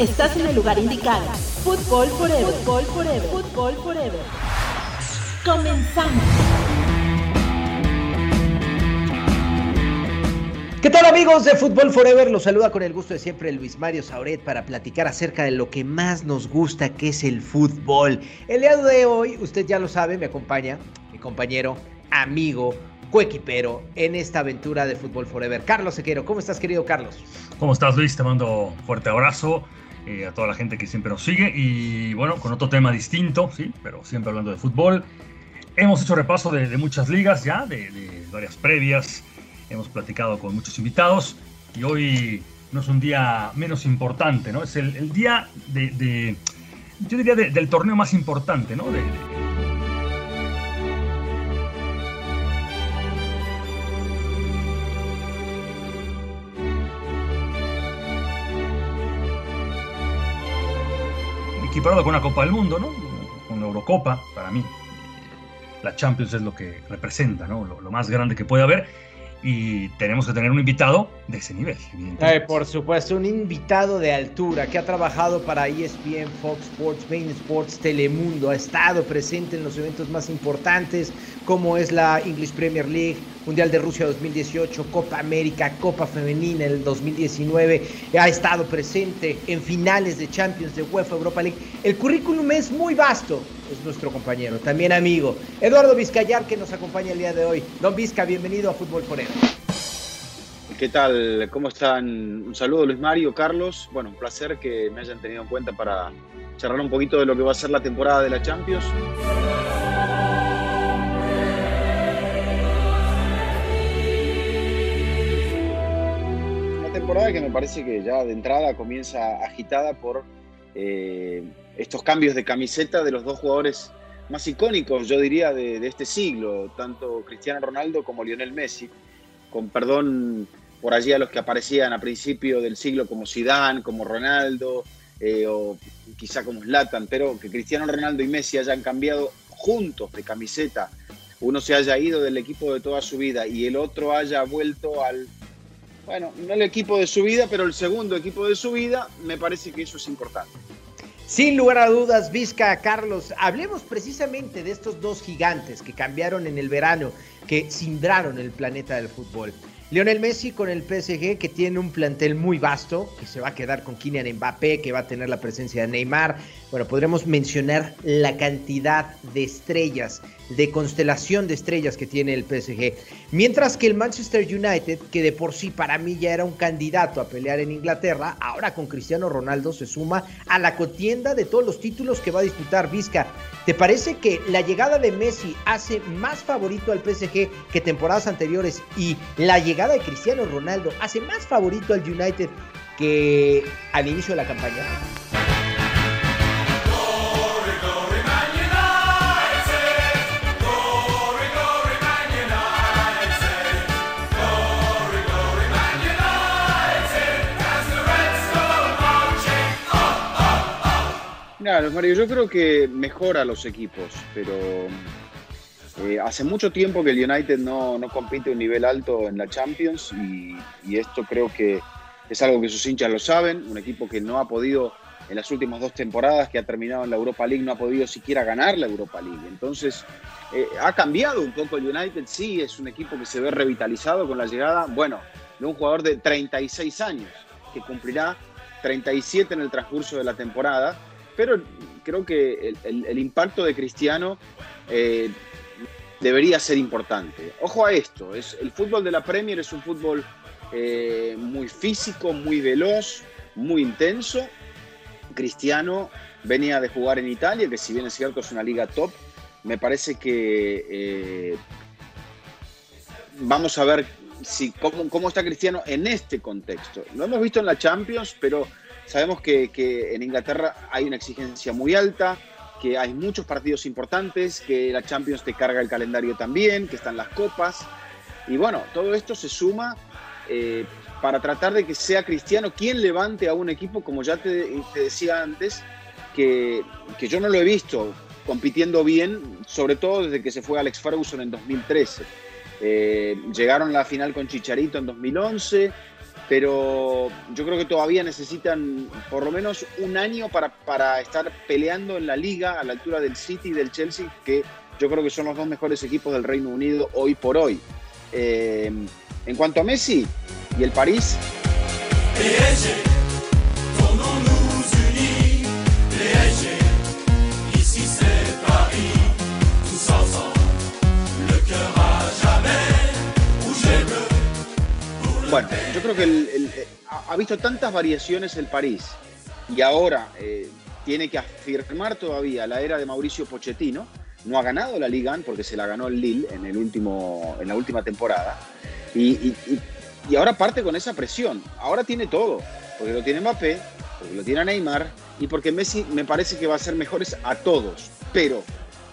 Estás en el lugar indicado. Fútbol Forever. Fútbol Forever. Fútbol Forever. Comenzamos. ¿Qué tal amigos de Fútbol Forever? Los saluda con el gusto de siempre Luis Mario Sauret para platicar acerca de lo que más nos gusta, que es el fútbol. El día de hoy, usted ya lo sabe, me acompaña mi compañero, amigo, coequipero en esta aventura de Fútbol Forever. Carlos Sequero, ¿cómo estás querido Carlos? ¿Cómo estás Luis? Te mando un fuerte abrazo. Eh, a toda la gente que siempre nos sigue y bueno, con otro tema distinto, sí, pero siempre hablando de fútbol. Hemos hecho repaso de, muchas ligas ya, de, varias previas, hemos platicado con muchos invitados y hoy no es un día menos importante, ¿no? Es el, día de, yo diría, del torneo más importante, ¿no? Equiparado con una Copa del Mundo, ¿no? Con la Eurocopa, para mí. La Champions es lo que representa, ¿no? Lo, más grande que puede haber. Y tenemos que tener un invitado de ese nivel. Eh, por supuesto, un invitado de altura que ha trabajado para ESPN, Fox Sports, Main Sports, Telemundo, ha estado presente en los eventos más importantes como es la English Premier League, Mundial de Rusia 2018, Copa América, Copa Femenina en el 2019, ha estado presente en finales de Champions de UEFA Europa League. El currículum es muy vasto, es nuestro compañero, también amigo, Eduardo Vizcayar, que nos acompaña el día de hoy. Don Vizca, bienvenido a Fútbol Forever. ¿Qué tal? ¿Cómo están? Un saludo Luis Mario, Carlos. Bueno, un placer que me hayan tenido en cuenta para charlar un poquito de lo que va a ser la temporada de la Champions. Temporada que me parece que ya de entrada comienza agitada por eh, estos cambios de camiseta de los dos jugadores más icónicos, yo diría, de, este siglo, tanto Cristiano Ronaldo como Lionel Messi, con perdón por allí a los que aparecían a principio del siglo como Zidane, como Ronaldo, eh, o quizá como Zlatan, pero que Cristiano Ronaldo y Messi hayan cambiado juntos de camiseta, uno se haya ido del equipo de toda su vida y el otro haya vuelto al bueno, no el equipo de su vida, pero el segundo equipo de su vida, me parece que eso es importante. Sin lugar a dudas, Vizca, Carlos, hablemos precisamente de estos dos gigantes que cambiaron en el verano, que cindraron el planeta del fútbol. Lionel Messi con el PSG, que tiene un plantel muy vasto, que se va a quedar con Kylian Mbappé, que va a tener la presencia de Neymar. Bueno, podremos mencionar la cantidad de estrellas, de constelación de estrellas que tiene el PSG. Mientras que el Manchester United, que de por sí para mí ya era un candidato a pelear en Inglaterra, ahora con Cristiano Ronaldo se suma a la contienda de todos los títulos que va a disputar Vizca. ¿Te parece que la llegada de Messi hace más favorito al PSG que temporadas anteriores y la llegada de Cristiano Ronaldo hace más favorito al United que al inicio de la campaña? Mira, Mario, yo creo que mejora los equipos, pero eh, hace mucho tiempo que el United no, no, compite a un nivel alto en la Champions y, esto creo que es algo que sus hinchas lo saben. Un equipo que no ha podido en las últimas dos temporadas, que ha terminado en la Europa League, no ha podido siquiera ganar la Europa League. Entonces, eh, ha cambiado un poco el United. Sí, es un equipo que se ve revitalizado con la llegada, bueno, de un jugador de 36 años, que cumplirá 37 en el transcurso de la temporada pero creo que el, impacto de Cristiano eh, debería ser importante. Ojo a esto, es, el fútbol de la Premier es un fútbol eh, muy físico, muy veloz, muy intenso. Cristiano venía de jugar en Italia, que si bien es cierto es una liga top, me parece que eh, vamos a ver si, cómo, cómo, está Cristiano en este contexto. Lo hemos visto en la Champions, pero Sabemos que, en Inglaterra hay una exigencia muy alta, que hay muchos partidos importantes, que la Champions te carga el calendario también, que están las copas. Y bueno, todo esto se suma eh, para tratar de que sea Cristiano quien levante a un equipo, como ya te, decía antes, que, yo no lo he visto compitiendo bien, sobre todo desde que se fue Alex Ferguson en 2013. Eh, llegaron a la final con Chicharito en 2011, pero yo creo que todavía necesitan por lo menos un año para, para estar peleando en la liga a la altura del City y del Chelsea, que yo creo que son los dos mejores equipos del Reino Unido hoy por hoy. Eh, en cuanto a Messi y el París. Bueno, yo creo que eh, ha visto tantas variaciones el París y ahora eh, tiene que afirmar todavía la era de Mauricio Pochettino. No ha ganado la Liga porque se la ganó el Lille en, el último, en la última temporada. Y, ahora parte con esa presión. Ahora tiene todo. Porque lo tiene Mbappé, porque lo tiene Neymar y porque Messi me parece que va a ser mejores a todos. Pero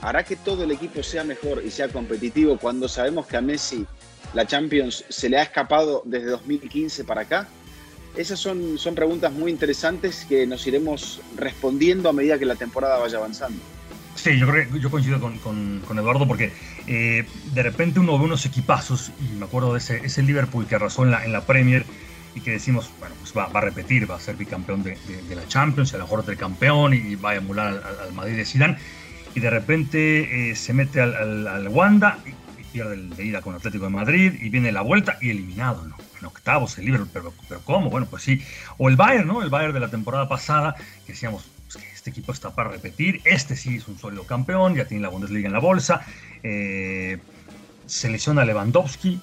hará que todo el equipo sea mejor y sea competitivo cuando sabemos que a Messi la Champions se le ha escapado desde 2015 para acá? Esas son, son preguntas muy interesantes que nos iremos respondiendo a medida que la temporada vaya avanzando. Sí, yo, creo, yo coincido con, con, Eduardo porque eh, de repente uno ve unos equipazos y me acuerdo de ese, ese Liverpool que arrasó en la, en la Premier y que decimos, bueno, pues va, va a repetir, va a ser bicampeón de, de, la Champions, a lo mejor campeón y va a emular al, Madrid de Zidane y de repente eh, se mete al, al, Wanda pierde el de ida con Atlético de Madrid y viene la vuelta y eliminado. En octavos el Liverpool, pero, pero ¿cómo? Bueno, pues sí. O el Bayern, ¿no? El Bayern de la temporada pasada, que decíamos, que este equipo está para repetir, este sí es un sólido campeón, ya tiene la Bundesliga en la bolsa, eh, se lesiona Lewandowski,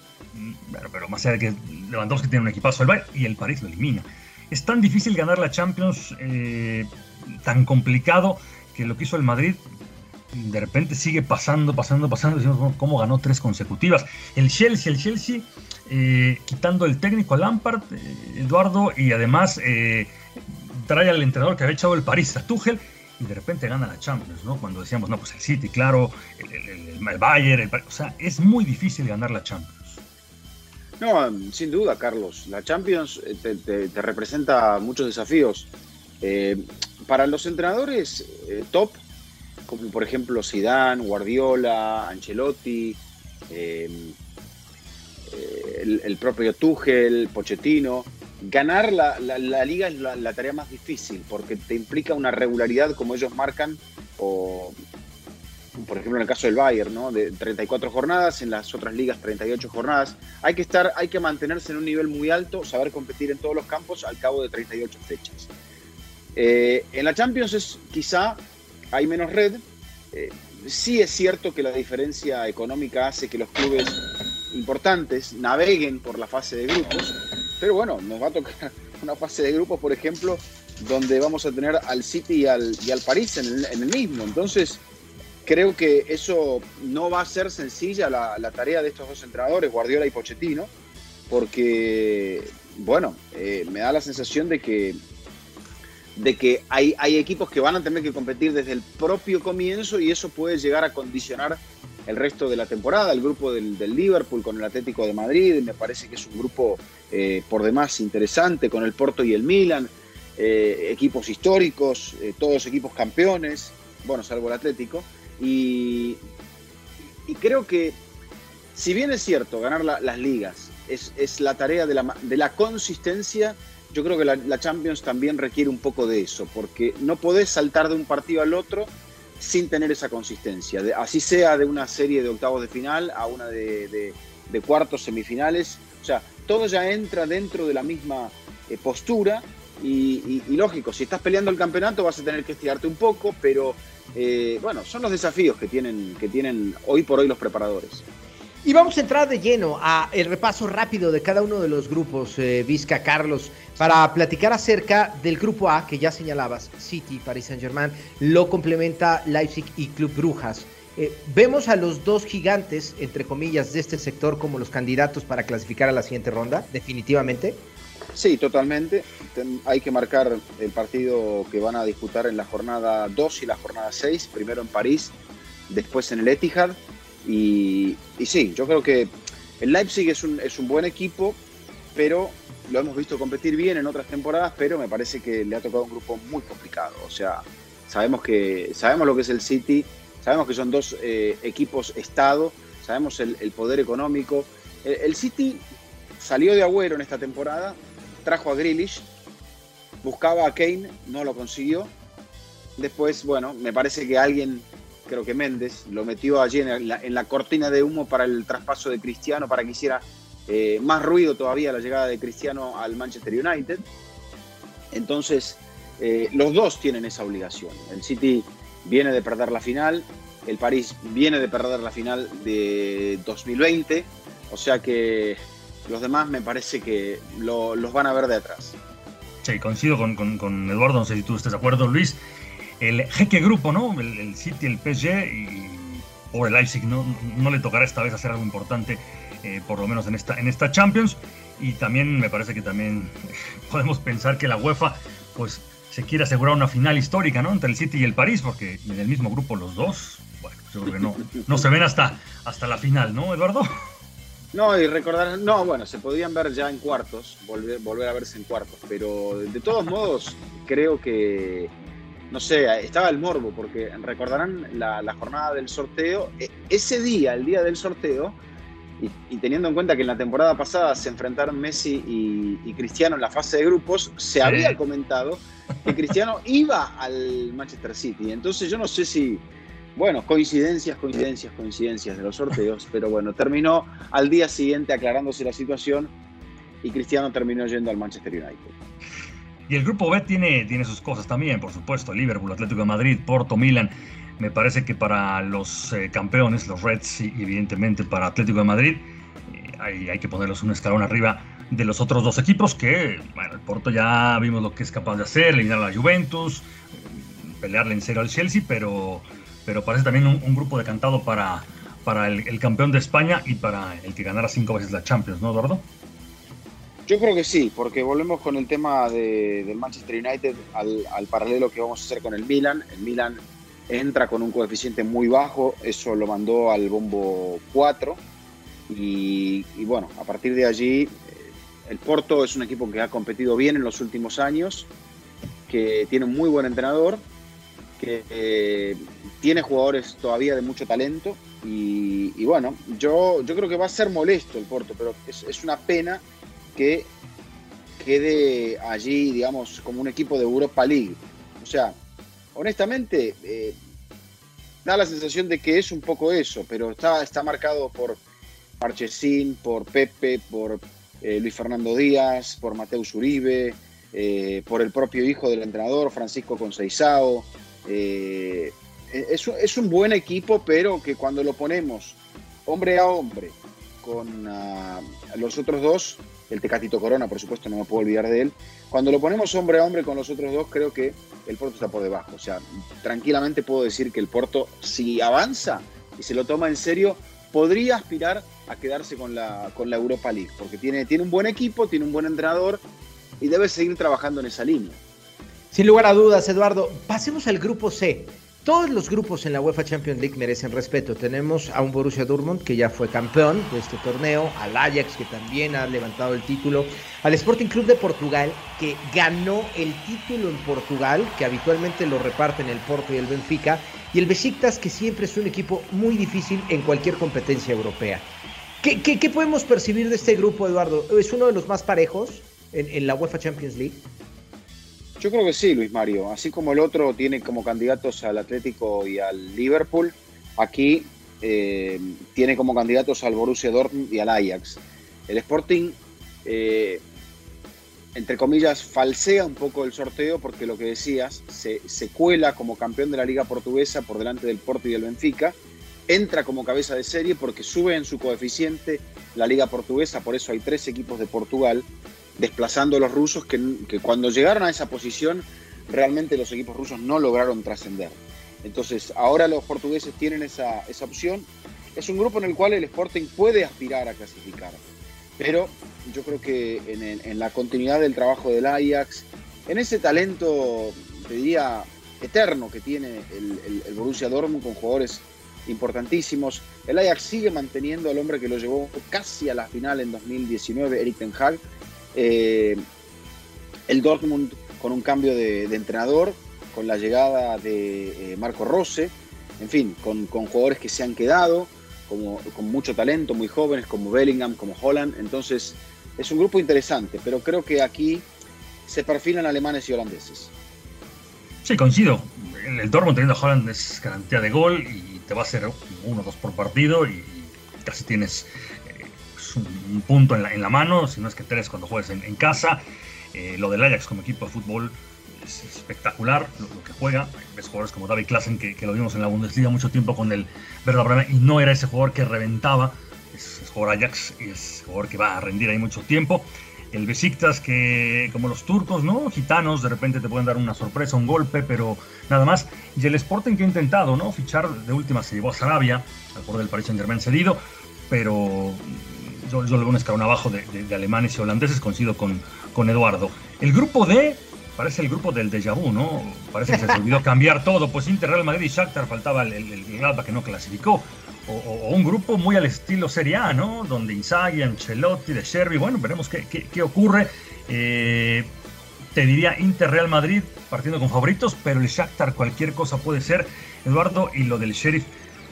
pero, pero, más allá de que Lewandowski tiene un equipazo el Bayern y el París lo elimina. Es tan difícil ganar la Champions, eh, tan complicado, que lo que hizo el Madrid de repente sigue pasando, pasando, pasando. Decimos, ¿cómo ganó tres consecutivas? El Chelsea, el Chelsea, eh, quitando el técnico a Lampard, eh, Eduardo, y además eh, trae al entrenador que había echado el París, a y de repente gana la Champions, ¿no? Cuando decíamos, no, pues el City, claro, el, Bayern, o sea, es muy difícil ganar la Champions. No, sin duda, Carlos. La Champions te, representa muchos desafíos. para los entrenadores top, como por ejemplo Zidane, Guardiola, Ancelotti, eh, eh, el, propio Tuchel, Pochettino. Ganar la, liga es la, tarea más difícil porque te implica una regularidad como ellos marcan, o por ejemplo en el caso del Bayern, ¿no? de 34 jornadas, en las otras ligas 38 jornadas. Hay que, estar, hay que mantenerse en un nivel muy alto, saber competir en todos los campos al cabo de 38 fechas. Eh, en la Champions es quizá hay menos red. Eh, sí es cierto que la diferencia económica hace que los clubes importantes naveguen por la fase de grupos, pero bueno, nos va a tocar una fase de grupos, por ejemplo, donde vamos a tener al City y al, y al París en el, mismo. Entonces, creo que eso no va a ser sencilla la, la tarea de estos dos entrenadores, Guardiola y Pochettino, porque, bueno, eh, me da la sensación de que de que hay, hay equipos que van a tener que competir desde el propio comienzo y eso puede llegar a condicionar el resto de la temporada. El grupo del, Liverpool con el Atlético de Madrid me parece que es un grupo eh, por demás interesante, con el Porto y el Milan, eh, equipos históricos, eh, todos equipos campeones, bueno, salvo el Atlético. Y, y creo que, si bien es cierto, ganar las ligas es, es la tarea de la, de la consistencia, yo creo que la, Champions también requiere un poco de eso, porque no podés saltar de un partido al otro sin tener esa consistencia. así sea de una serie de octavos de final a una de, cuartos semifinales. O sea, todo ya entra dentro de la misma eh, postura y, lógico, si estás peleando el campeonato vas a tener que estirarte un poco, pero eh, bueno, son los desafíos que tienen, que tienen hoy por hoy los preparadores. Y vamos a entrar de lleno a el repaso rápido de cada uno de los grupos, eh, Vizca, Carlos, para platicar acerca del grupo A que ya señalabas, City, Paris Saint-Germain, lo complementa Leipzig y Club Brujas. Eh, vemos a los dos gigantes, entre comillas, de este sector como los candidatos para clasificar a la siguiente ronda, definitivamente. Sí, totalmente. Hay que marcar el partido que van a disputar en la jornada 2 y la jornada 6, primero en París, después en el Etihad y, sí, yo creo que el Leipzig es un, es un buen equipo, pero lo hemos visto competir bien en otras temporadas, pero me parece que le ha tocado un grupo muy complicado. O sea, sabemos, que, sabemos lo que es el City, sabemos que son dos eh, equipos Estado, sabemos el, poder económico. El, City salió de Agüero en esta temporada trajo a Grealish, buscaba a Kane, no lo consiguió. Después, bueno, me parece que alguien, creo que Méndez, lo metió allí en la, cortina de humo para el traspaso de Cristiano, para que hiciera eh, más ruido todavía la llegada de Cristiano al Manchester United. Entonces, eh, los dos tienen esa obligación. El City viene de perder la final, el París viene de perder la final de 2020, o sea que los demás me parece que los van a ver de atrás. Sí, coincido con, con, Eduardo, no sé si tú estás de acuerdo, Luis. El jeque grupo, ¿no? El, City, el PSG y o el Leipzig no, no le tocará esta vez hacer algo importante, eh, por lo menos en esta, en esta Champions. Y también me parece que también podemos pensar que la UEFA, pues se quiere asegurar una final histórica, ¿no? Entre el City y el París, porque en el mismo grupo los dos, bueno, creo que no, no se ven hasta, hasta la final, ¿no, Eduardo? No, y recordar, no, bueno, se podían ver ya en cuartos, volver, volver a verse en cuartos, pero de todos modos creo que, no sé, estaba el morbo, porque recordarán la, jornada del sorteo, e, ese día, el día del sorteo, y, teniendo en cuenta que en la temporada pasada se enfrentaron Messi y, Cristiano en la fase de grupos, se había comentado que Cristiano iba al Manchester City, entonces yo no sé si bueno, coincidencias, coincidencias, coincidencias de los sorteos, pero bueno, terminó al día siguiente aclarándose la situación y Cristiano terminó yendo al Manchester United. Y el grupo B tiene, tiene sus cosas también, por supuesto, Liverpool, Atlético de Madrid, Porto, Milan. Me parece que para los eh, campeones, los Reds y evidentemente para Atlético de Madrid, eh, hay, que ponerlos un escalón arriba de los otros dos equipos que, bueno, el Porto ya vimos lo que es capaz de hacer, eliminar a la Juventus, pelearle en cero al Chelsea, pero pero parece también un, grupo decantado para, para el, campeón de España y para el que ganara cinco veces la Champions, ¿no, Eduardo? Yo creo que sí, porque volvemos con el tema de, del Manchester United al, paralelo que vamos a hacer con el Milan. El Milan entra con un coeficiente muy bajo, eso lo mandó al bombo 4. Y, bueno, a partir de allí, eh, el Porto es un equipo que ha competido bien en los últimos años, que tiene un muy buen entrenador que eh, tiene jugadores todavía de mucho talento y, bueno, yo, yo creo que va a ser molesto el Porto, pero es, una pena que quede allí, digamos, como un equipo de Europa League. O sea, honestamente, eh, da la sensación de que es un poco eso, pero está, está marcado por Marchesín, por Pepe, por eh, Luis Fernando Díaz, por Mateus Uribe, por el propio hijo del entrenador, Francisco Conceizao. Eh, es, un buen equipo, pero que cuando lo ponemos hombre a hombre con ah, los otros dos, el Tecatito Corona, por supuesto, no me puedo olvidar de él. Cuando lo ponemos hombre a hombre con los otros dos, creo que el Porto está por debajo. O sea, tranquilamente puedo decir que el Porto, si avanza y se lo toma en serio, podría aspirar a quedarse con la, con la Europa League, porque tiene, tiene un buen equipo, tiene un buen entrenador y debe seguir trabajando en esa línea. Sin lugar a dudas, Eduardo, pasemos al grupo C. Todos los grupos en la UEFA Champions League merecen respeto. Tenemos a un Borussia Dortmund que ya fue campeón de este torneo, al Ajax que también ha levantado el título, al Sporting Club de Portugal que ganó el título en Portugal, que habitualmente lo reparten el Porto y el Benfica, y el Besiktas que siempre es un equipo muy difícil en cualquier competencia europea. ¿Qué, podemos percibir de este grupo, Eduardo? ¿Es uno de los más parejos en la UEFA Champions League? Yo creo que sí, Luis Mario. Así como el otro tiene como candidatos al Atlético y al Liverpool, aquí eh, tiene como candidatos al Borussia Dortmund y al Ajax. El Sporting, eh, entre comillas, falsea un poco el sorteo porque lo que decías, se, se cuela como campeón de la Liga Portuguesa por delante del Porto y del Benfica, entra como cabeza de serie porque sube en su coeficiente la Liga Portuguesa, por eso hay tres equipos de Portugal desplazando a los rusos que, cuando llegaron a esa posición realmente los equipos rusos no lograron trascender. Entonces ahora los portugueses tienen esa, opción. Es un grupo en el cual el Sporting puede aspirar a clasificar. Pero yo creo que en, la continuidad del trabajo del Ajax, en ese talento, te diría, eterno que tiene el, Borussia Dortmund con jugadores importantísimos. El Ajax sigue manteniendo al hombre que lo llevó casi a la final en 2019, Eric Ten Hag, eh, el Dortmund con un cambio de, entrenador, con la llegada de eh, Marco Rose, en fin, con, jugadores que se han quedado, como, con mucho talento, muy jóvenes, como Bellingham, como Holland. Entonces, es un grupo interesante, pero creo que aquí se perfilan alemanes y holandeses. Sí, coincido. El, Dortmund teniendo a Holland es garantía de gol y te va a hacer uno o dos por partido y, casi tienes un, punto en la, mano, si no es que tres cuando juegues en, casa. Eh, lo del Ajax como equipo de fútbol es espectacular lo, que juega. Ves jugadores como David Klassen, que, lo vimos en la Bundesliga mucho tiempo con el Werder Bremen y no era ese jugador que reventaba. Es, es jugador Ajax y es jugador que va a rendir ahí mucho tiempo el Besiktas que, como los turcos, ¿no? Gitanos, de repente te pueden dar una sorpresa, un golpe, pero nada más. Y el Sporting que ha intentado, ¿no? Fichar de última se llevó a Sarabia, al borde del Paris Saint Germain cedido, pero yo, yo le un escalón abajo de, alemanes y holandeses, coincido con, con Eduardo. El grupo D parece el grupo del déjà vu, ¿no? Parece que se les olvidó cambiar todo, pues Inter, Real Madrid y Shakhtar faltaba el, el, el que no clasificó o, un grupo muy al estilo Serie A, ¿no? Donde Inzaghi, Ancelotti, De Sherby, bueno, veremos qué, qué, ocurre. Eh, te diría Inter Real Madrid partiendo con favoritos, pero el Shakhtar cualquier cosa puede ser, Eduardo, y lo del Sheriff,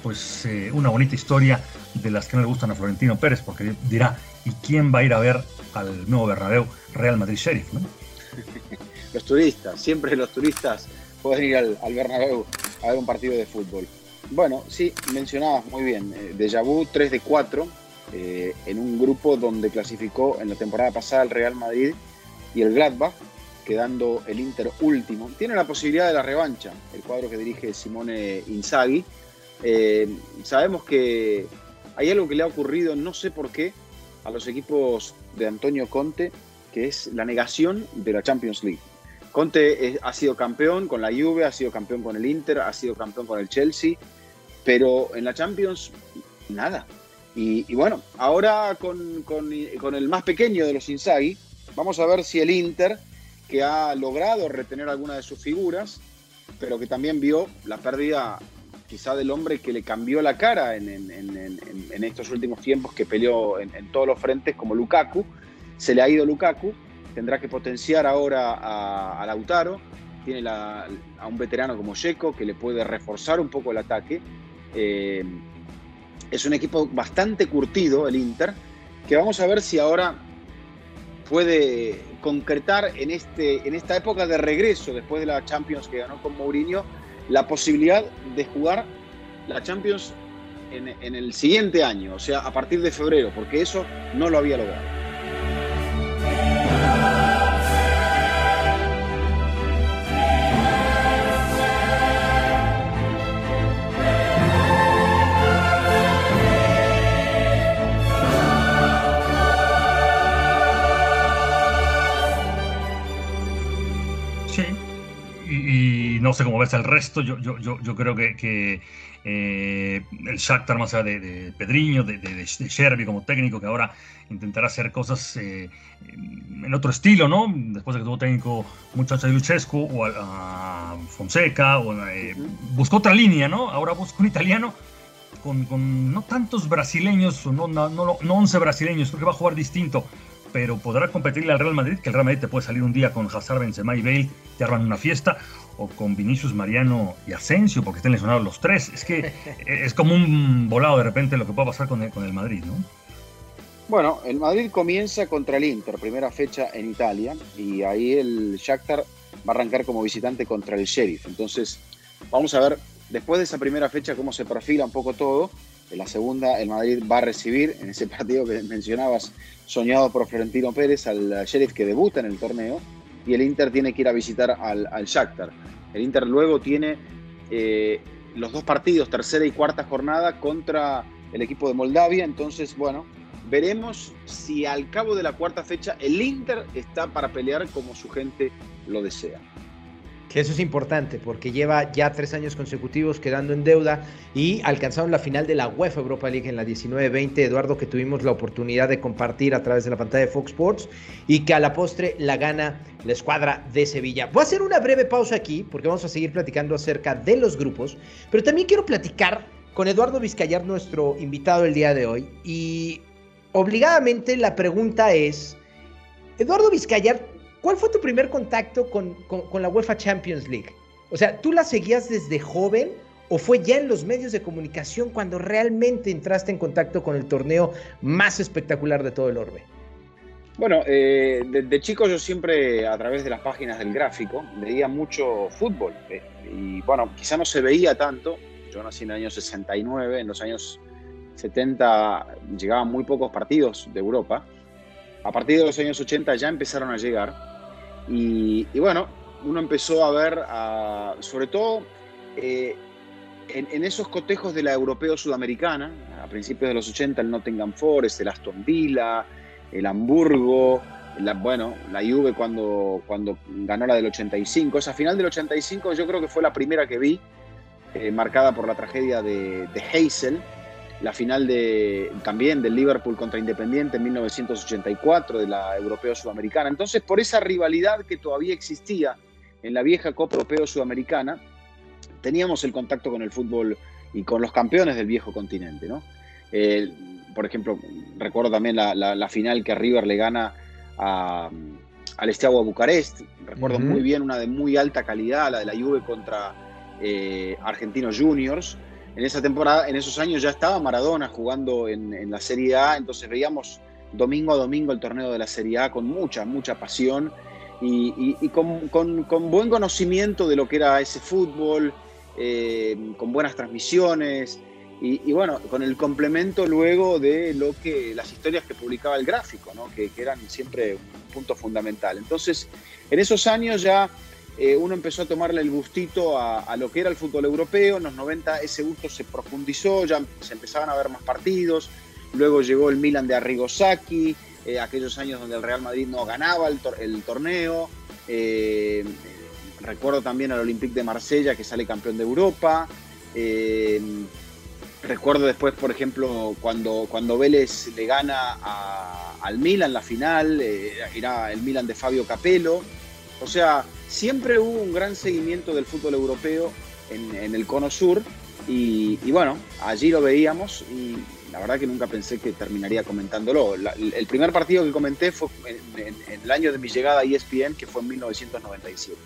pues eh, una bonita historia de las que no le gustan a Florentino Pérez, porque dirá, ¿y quién va a ir a ver al nuevo Bernabéu Real Madrid Sheriff. Los turistas, siempre los turistas pueden ir al, al Bernabéu a ver un partido de fútbol. Bueno, sí, mencionabas muy bien. Eh, Deja vu 3 de 4 eh, en un grupo donde clasificó en la temporada pasada el Real Madrid y el Gladbach, quedando el Inter último. Tiene la posibilidad de la revancha, el cuadro que dirige Simone Inzaghi. Eh, sabemos que hay algo que le ha ocurrido, no sé por qué, a los equipos de Antonio Conte, que es la negación de la Champions League. Conte ha sido campeón con la Juve, ha sido campeón con el Inter, ha sido campeón con el Chelsea, pero en la Champions, nada. Y, bueno, ahora con, el más pequeño de los Inzaghi, vamos a ver si el Inter, que ha logrado retener alguna de sus figuras, pero que también vio la pérdida quizá del hombre que le cambió la cara en, estos últimos tiempos, que peleó en, todos los frentes como Lukaku, se le ha ido Lukaku, tendrá que potenciar ahora a, Lautaro, tiene a un veterano como Checo que le puede reforzar un poco el ataque. Eh, es un equipo bastante curtido, el Inter, que vamos a ver si ahora puede concretar en, este, en esta época de regreso, después de la Champions que ganó con Mourinho, la posibilidad de jugar la Champions en, en el siguiente año, o sea, a partir de febrero, porque eso no lo había logrado. Ves el resto. Yo, yo, yo, yo creo que, que eh, el Shakhtar, más allá de, de Pedriño, de, de, Sherby como técnico, que ahora intentará hacer cosas eh, en otro estilo, ¿no? Después de que tuvo técnico muchacho de Luchescu o a, Fonseca, o, eh, buscó otra línea, ¿no? Ahora busca un italiano con, con, no tantos brasileños, no, no, no, no 11 brasileños, creo que va a jugar distinto pero podrá competirle al Real Madrid, que el Real Madrid te puede salir un día con Hazard, Benzema y Bale, te arman una fiesta, o con Vinicius, Mariano y Asensio, porque estén lesionados los tres. Es que es como un volado de repente lo que puede pasar con el, con el Madrid, ¿no? Bueno, el Madrid comienza contra el Inter, primera fecha en Italia, y ahí el Shakhtar va a arrancar como visitante contra el Sheriff. Entonces, vamos a ver después de esa primera fecha cómo se perfila un poco todo. En la segunda, el Madrid va a recibir en ese partido que mencionabas, soñado por Florentino Pérez, al Sheriff que debuta en el torneo y el Inter tiene que ir a visitar al, al Shakhtar. El Inter luego tiene eh, los dos partidos, tercera y cuarta jornada, contra el equipo de Moldavia. Entonces, bueno, veremos si al cabo de la cuarta fecha el Inter está para pelear como su gente lo desea. Eso es importante porque lleva ya tres años consecutivos quedando en deuda y alcanzaron la final de la UEFA Europa League en la 19-20, Eduardo, que tuvimos la oportunidad de compartir a través de la pantalla de Fox Sports y que a la postre la gana la escuadra de Sevilla. Voy a hacer una breve pausa aquí porque vamos a seguir platicando acerca de los grupos, pero también quiero platicar con Eduardo Vizcayar, nuestro invitado el día de hoy, y obligadamente la pregunta es, Eduardo Vizcayar, ¿Cuál fue tu primer contacto con, la UEFA Champions League? O sea, ¿tú la seguías desde joven o fue ya en los medios de comunicación cuando realmente entraste en contacto con el torneo más espectacular de todo el orbe? Bueno, eh, de, chico yo siempre a través de las páginas del gráfico veía mucho fútbol eh, y bueno, quizá no se veía tanto. Yo nací en el año 69, en los años 70 llegaban muy pocos partidos de Europa. A partir de los años 80 ya empezaron a llegar y, bueno, uno empezó a ver, sobre todo eh, en, esos cotejos de la europeo sudamericana, a principios de los 80 el Nottingham Forest, el Aston Villa, el Hamburgo, la, bueno, la Juve cuando, cuando ganó la del 85. Esa final del 85 yo creo que fue la primera que vi, eh, marcada por la tragedia de, de Heysel, la final de, también del Liverpool contra Independiente en 1984, de la Europeo Sudamericana. Entonces, por esa rivalidad que todavía existía en la vieja Copa Europeo Sudamericana, teníamos el contacto con el fútbol y con los campeones del viejo continente, ¿no? Eh, por ejemplo, recuerdo también la, final que River le gana a, al Bucarest. Recuerdo muy bien una de muy alta calidad, la de la Juve contra eh, Argentinos Juniors. En esa temporada, en esos años ya estaba Maradona jugando en, la Serie A, entonces veíamos domingo a domingo el torneo de la Serie A con mucha, mucha pasión y, con, buen conocimiento de lo que era ese fútbol, eh, con buenas transmisiones. Y, bueno, con el complemento luego de lo que las historias que publicaba el gráfico, ¿no? que, eran siempre un punto fundamental. Entonces, en esos años ya eh, uno empezó a tomarle el gustito a, lo que era el fútbol europeo. En los 90 ese gusto se profundizó, ya se empezaban a ver más partidos. Luego llegó el Milan de Arrigo Sacchi, eh, aquellos años donde el Real Madrid no ganaba el, torneo. Eh, recuerdo también al Olympique de Marsella que sale campeón de Europa. Recuerdo después, por ejemplo, cuando, cuando Vélez le gana al Milan la final, era el Milan de Fabio Capello. O sea, siempre hubo un gran seguimiento del fútbol europeo en, el cono sur y, bueno, allí lo veíamos y la verdad que nunca pensé que terminaría comentándolo. el primer partido que comenté fue en, el año de mi llegada a ESPN, que fue en 1997.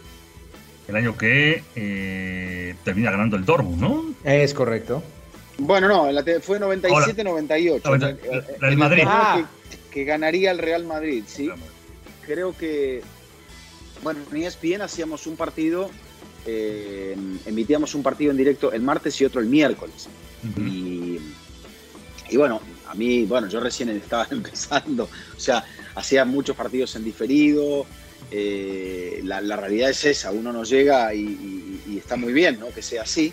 El año que eh, termina ganando el Dortmund, ¿no? Es correcto. Bueno, no, fue 97-98. el Madrid. que, ganaría el Real Madrid, sí. Creo que, bueno, en ESPN hacíamos un partido, eh, emitíamos un partido en directo el martes y otro el miércoles. y, bueno, a mí, bueno, yo recién estaba empezando, o sea, hacía muchos partidos en diferido. Eh, la, realidad es esa, uno no llega y, y está muy bien, ¿no? Que sea así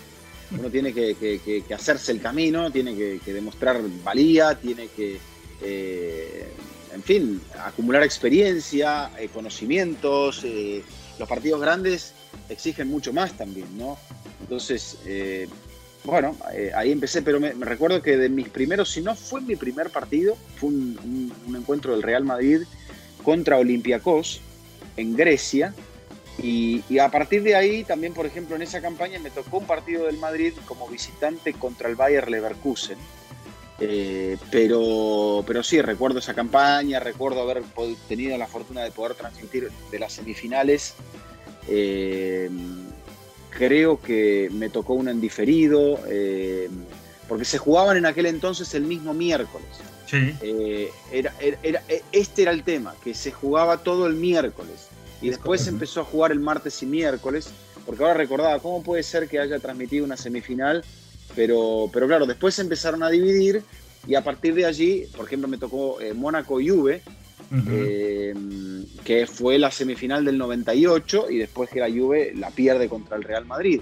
uno tiene que, hacerse el camino, tiene que, demostrar valía, tiene que, eh, en fin, acumular experiencia, eh, conocimientos. Eh, los partidos grandes exigen mucho más también, ¿no? Entonces, bueno, ahí empecé, pero me, recuerdo que de mis primeros, si no fue mi primer partido, fue un, un encuentro del Real Madrid contra Olympiacos en Grecia y, a partir de ahí, también, por ejemplo, en esa campaña me tocó un partido del Madrid como visitante contra el Bayer Leverkusen. Eh, pero, pero sí, recuerdo esa campaña, recuerdo haber tenido la fortuna de poder transmitir de las semifinales. Eh, creo que me tocó uno en diferido, eh, porque se jugaban en aquel entonces el mismo miércoles. Sí. era, este era el tema, que se jugaba todo el miércoles y después empezó a jugar el martes y miércoles, porque ahora recordaba, ¿cómo puede ser que haya transmitido una semifinal? Pero, pero claro, después empezaron a dividir y a partir de allí, por ejemplo, me tocó eh, Mónaco Juve, eh, que fue la semifinal del 98 y después que la Juve la pierde contra el Real Madrid.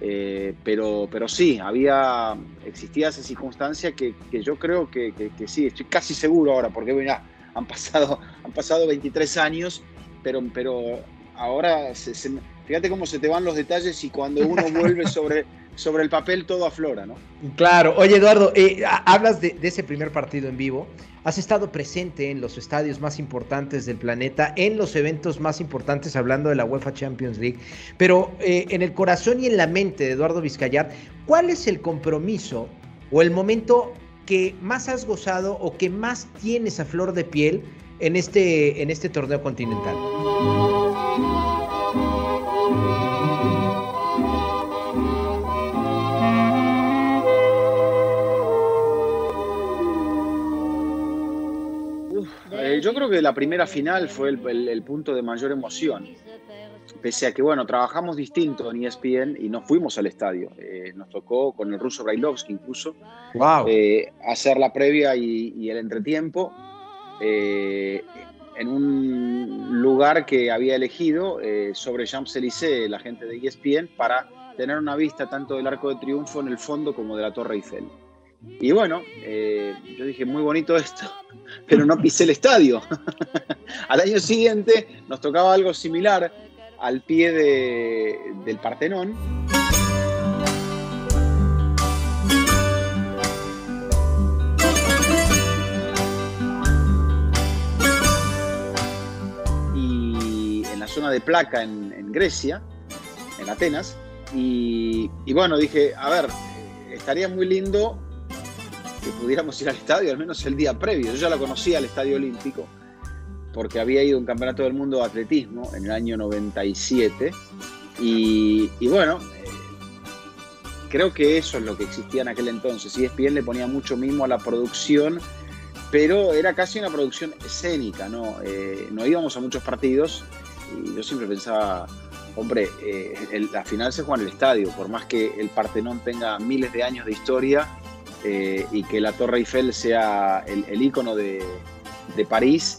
Eh, pero, pero sí, había, existía esa circunstancia que, que yo creo que, que, sí, estoy casi seguro ahora, porque mira, han pasado, han pasado 23 años pero, pero ahora fíjate cómo se te van los detalles y cuando uno vuelve sobre, sobre el papel todo aflora, ¿no? Claro. Oye, Eduardo, eh, hablas de, ese primer partido en vivo. Has estado presente en los estadios más importantes del planeta, en los eventos más importantes, hablando de la UEFA Champions League. Pero eh, en el corazón y en la mente de Eduardo Vizcayar, ¿cuál es el compromiso o el momento que más has gozado o que más tienes a flor de piel en este, en este torneo continental? Eh, yo creo que la primera final fue el, punto de mayor emoción. Pese a que, bueno, trabajamos distinto en ESPN y no fuimos al estadio. Eh, nos tocó con el ruso Brailovsky incluso eh, hacer la previa y, el entretiempo eh, en un lugar que había elegido sobre Champs-Élysées, la gente de ESPN, para tener una vista tanto del Arco de Triunfo en el fondo como de la Torre Eiffel. Y bueno, eh, yo dije, muy bonito esto, pero no pisé el estadio. al año siguiente nos tocaba algo similar al pie del Partenón. De Placa, en, Grecia, en Atenas. y, bueno, dije, a ver, estaría muy lindo que pudiéramos ir al estadio, al menos el día previo. Yo ya lo conocía al Estadio Olímpico, porque había ido a un campeonato del mundo de atletismo en el año 97. Y, bueno, eh, creo que eso es lo que existía en aquel entonces. ESPN le ponía mucho mismo a la producción, pero era casi una producción escénica, ¿no? Eh, no íbamos a muchos partidos yo siempre pensaba, hombre, eh, la final se juega en el estadio, por más que el Partenón tenga miles de años de historia, eh, y que la Torre Eiffel sea el, el ícono de, París,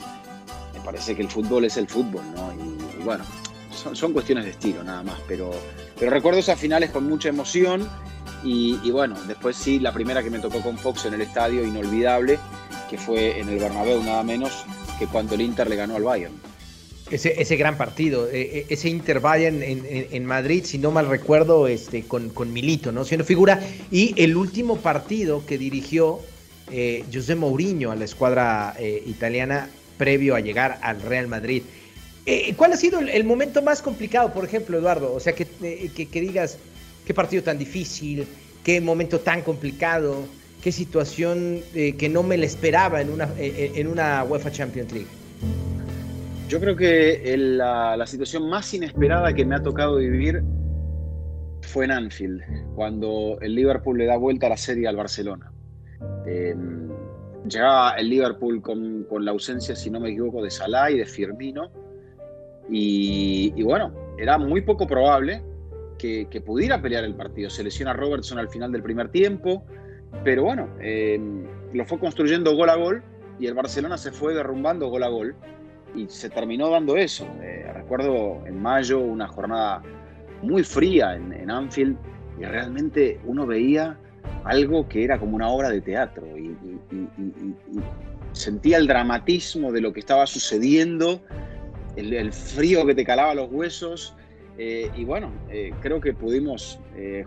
me parece que el fútbol es el fútbol, ¿no? Y, bueno, son, cuestiones de estilo nada más, pero, pero recuerdo esas finales con mucha emoción y, y, bueno, después sí, la primera que me tocó con Fox en el estadio, inolvidable, que fue en el Bernabéu nada menos que cuando el Inter le ganó al Bayern. Ese, ese gran partido, eh, eh, ese Inter Bayern en, en, Madrid, si no mal recuerdo, este, con, con, Milito, ¿no? Siendo figura. Y el último partido que dirigió eh, José Mourinho a la escuadra eh, italiana previo a llegar al Real Madrid. ¿Cuál ha sido el, momento más complicado, por ejemplo, Eduardo? O sea, que, que, digas, qué partido tan difícil, qué momento tan complicado, qué situación que no me la esperaba en una, en una UEFA Champions League. Yo creo que la, situación más inesperada que me ha tocado vivir fue en Anfield, cuando el Liverpool le da vuelta a la serie al Barcelona. Em, llegaba el Liverpool con, la ausencia, si no me equivoco, de Salah y de Firmino. Y, bueno, era muy poco probable que, pudiera pelear el partido. Se lesiona Robertson al final del primer tiempo, pero bueno, em, lo fue construyendo gol a gol y el Barcelona se fue derrumbando gol a gol y se terminó dando eso. Eh, recuerdo en mayo una jornada muy fría en, Anfield y realmente uno veía algo que era como una obra de teatro y, sentía el dramatismo de lo que estaba sucediendo, el, frío que te calaba los huesos. Eh, y bueno, eh, creo que pudimos,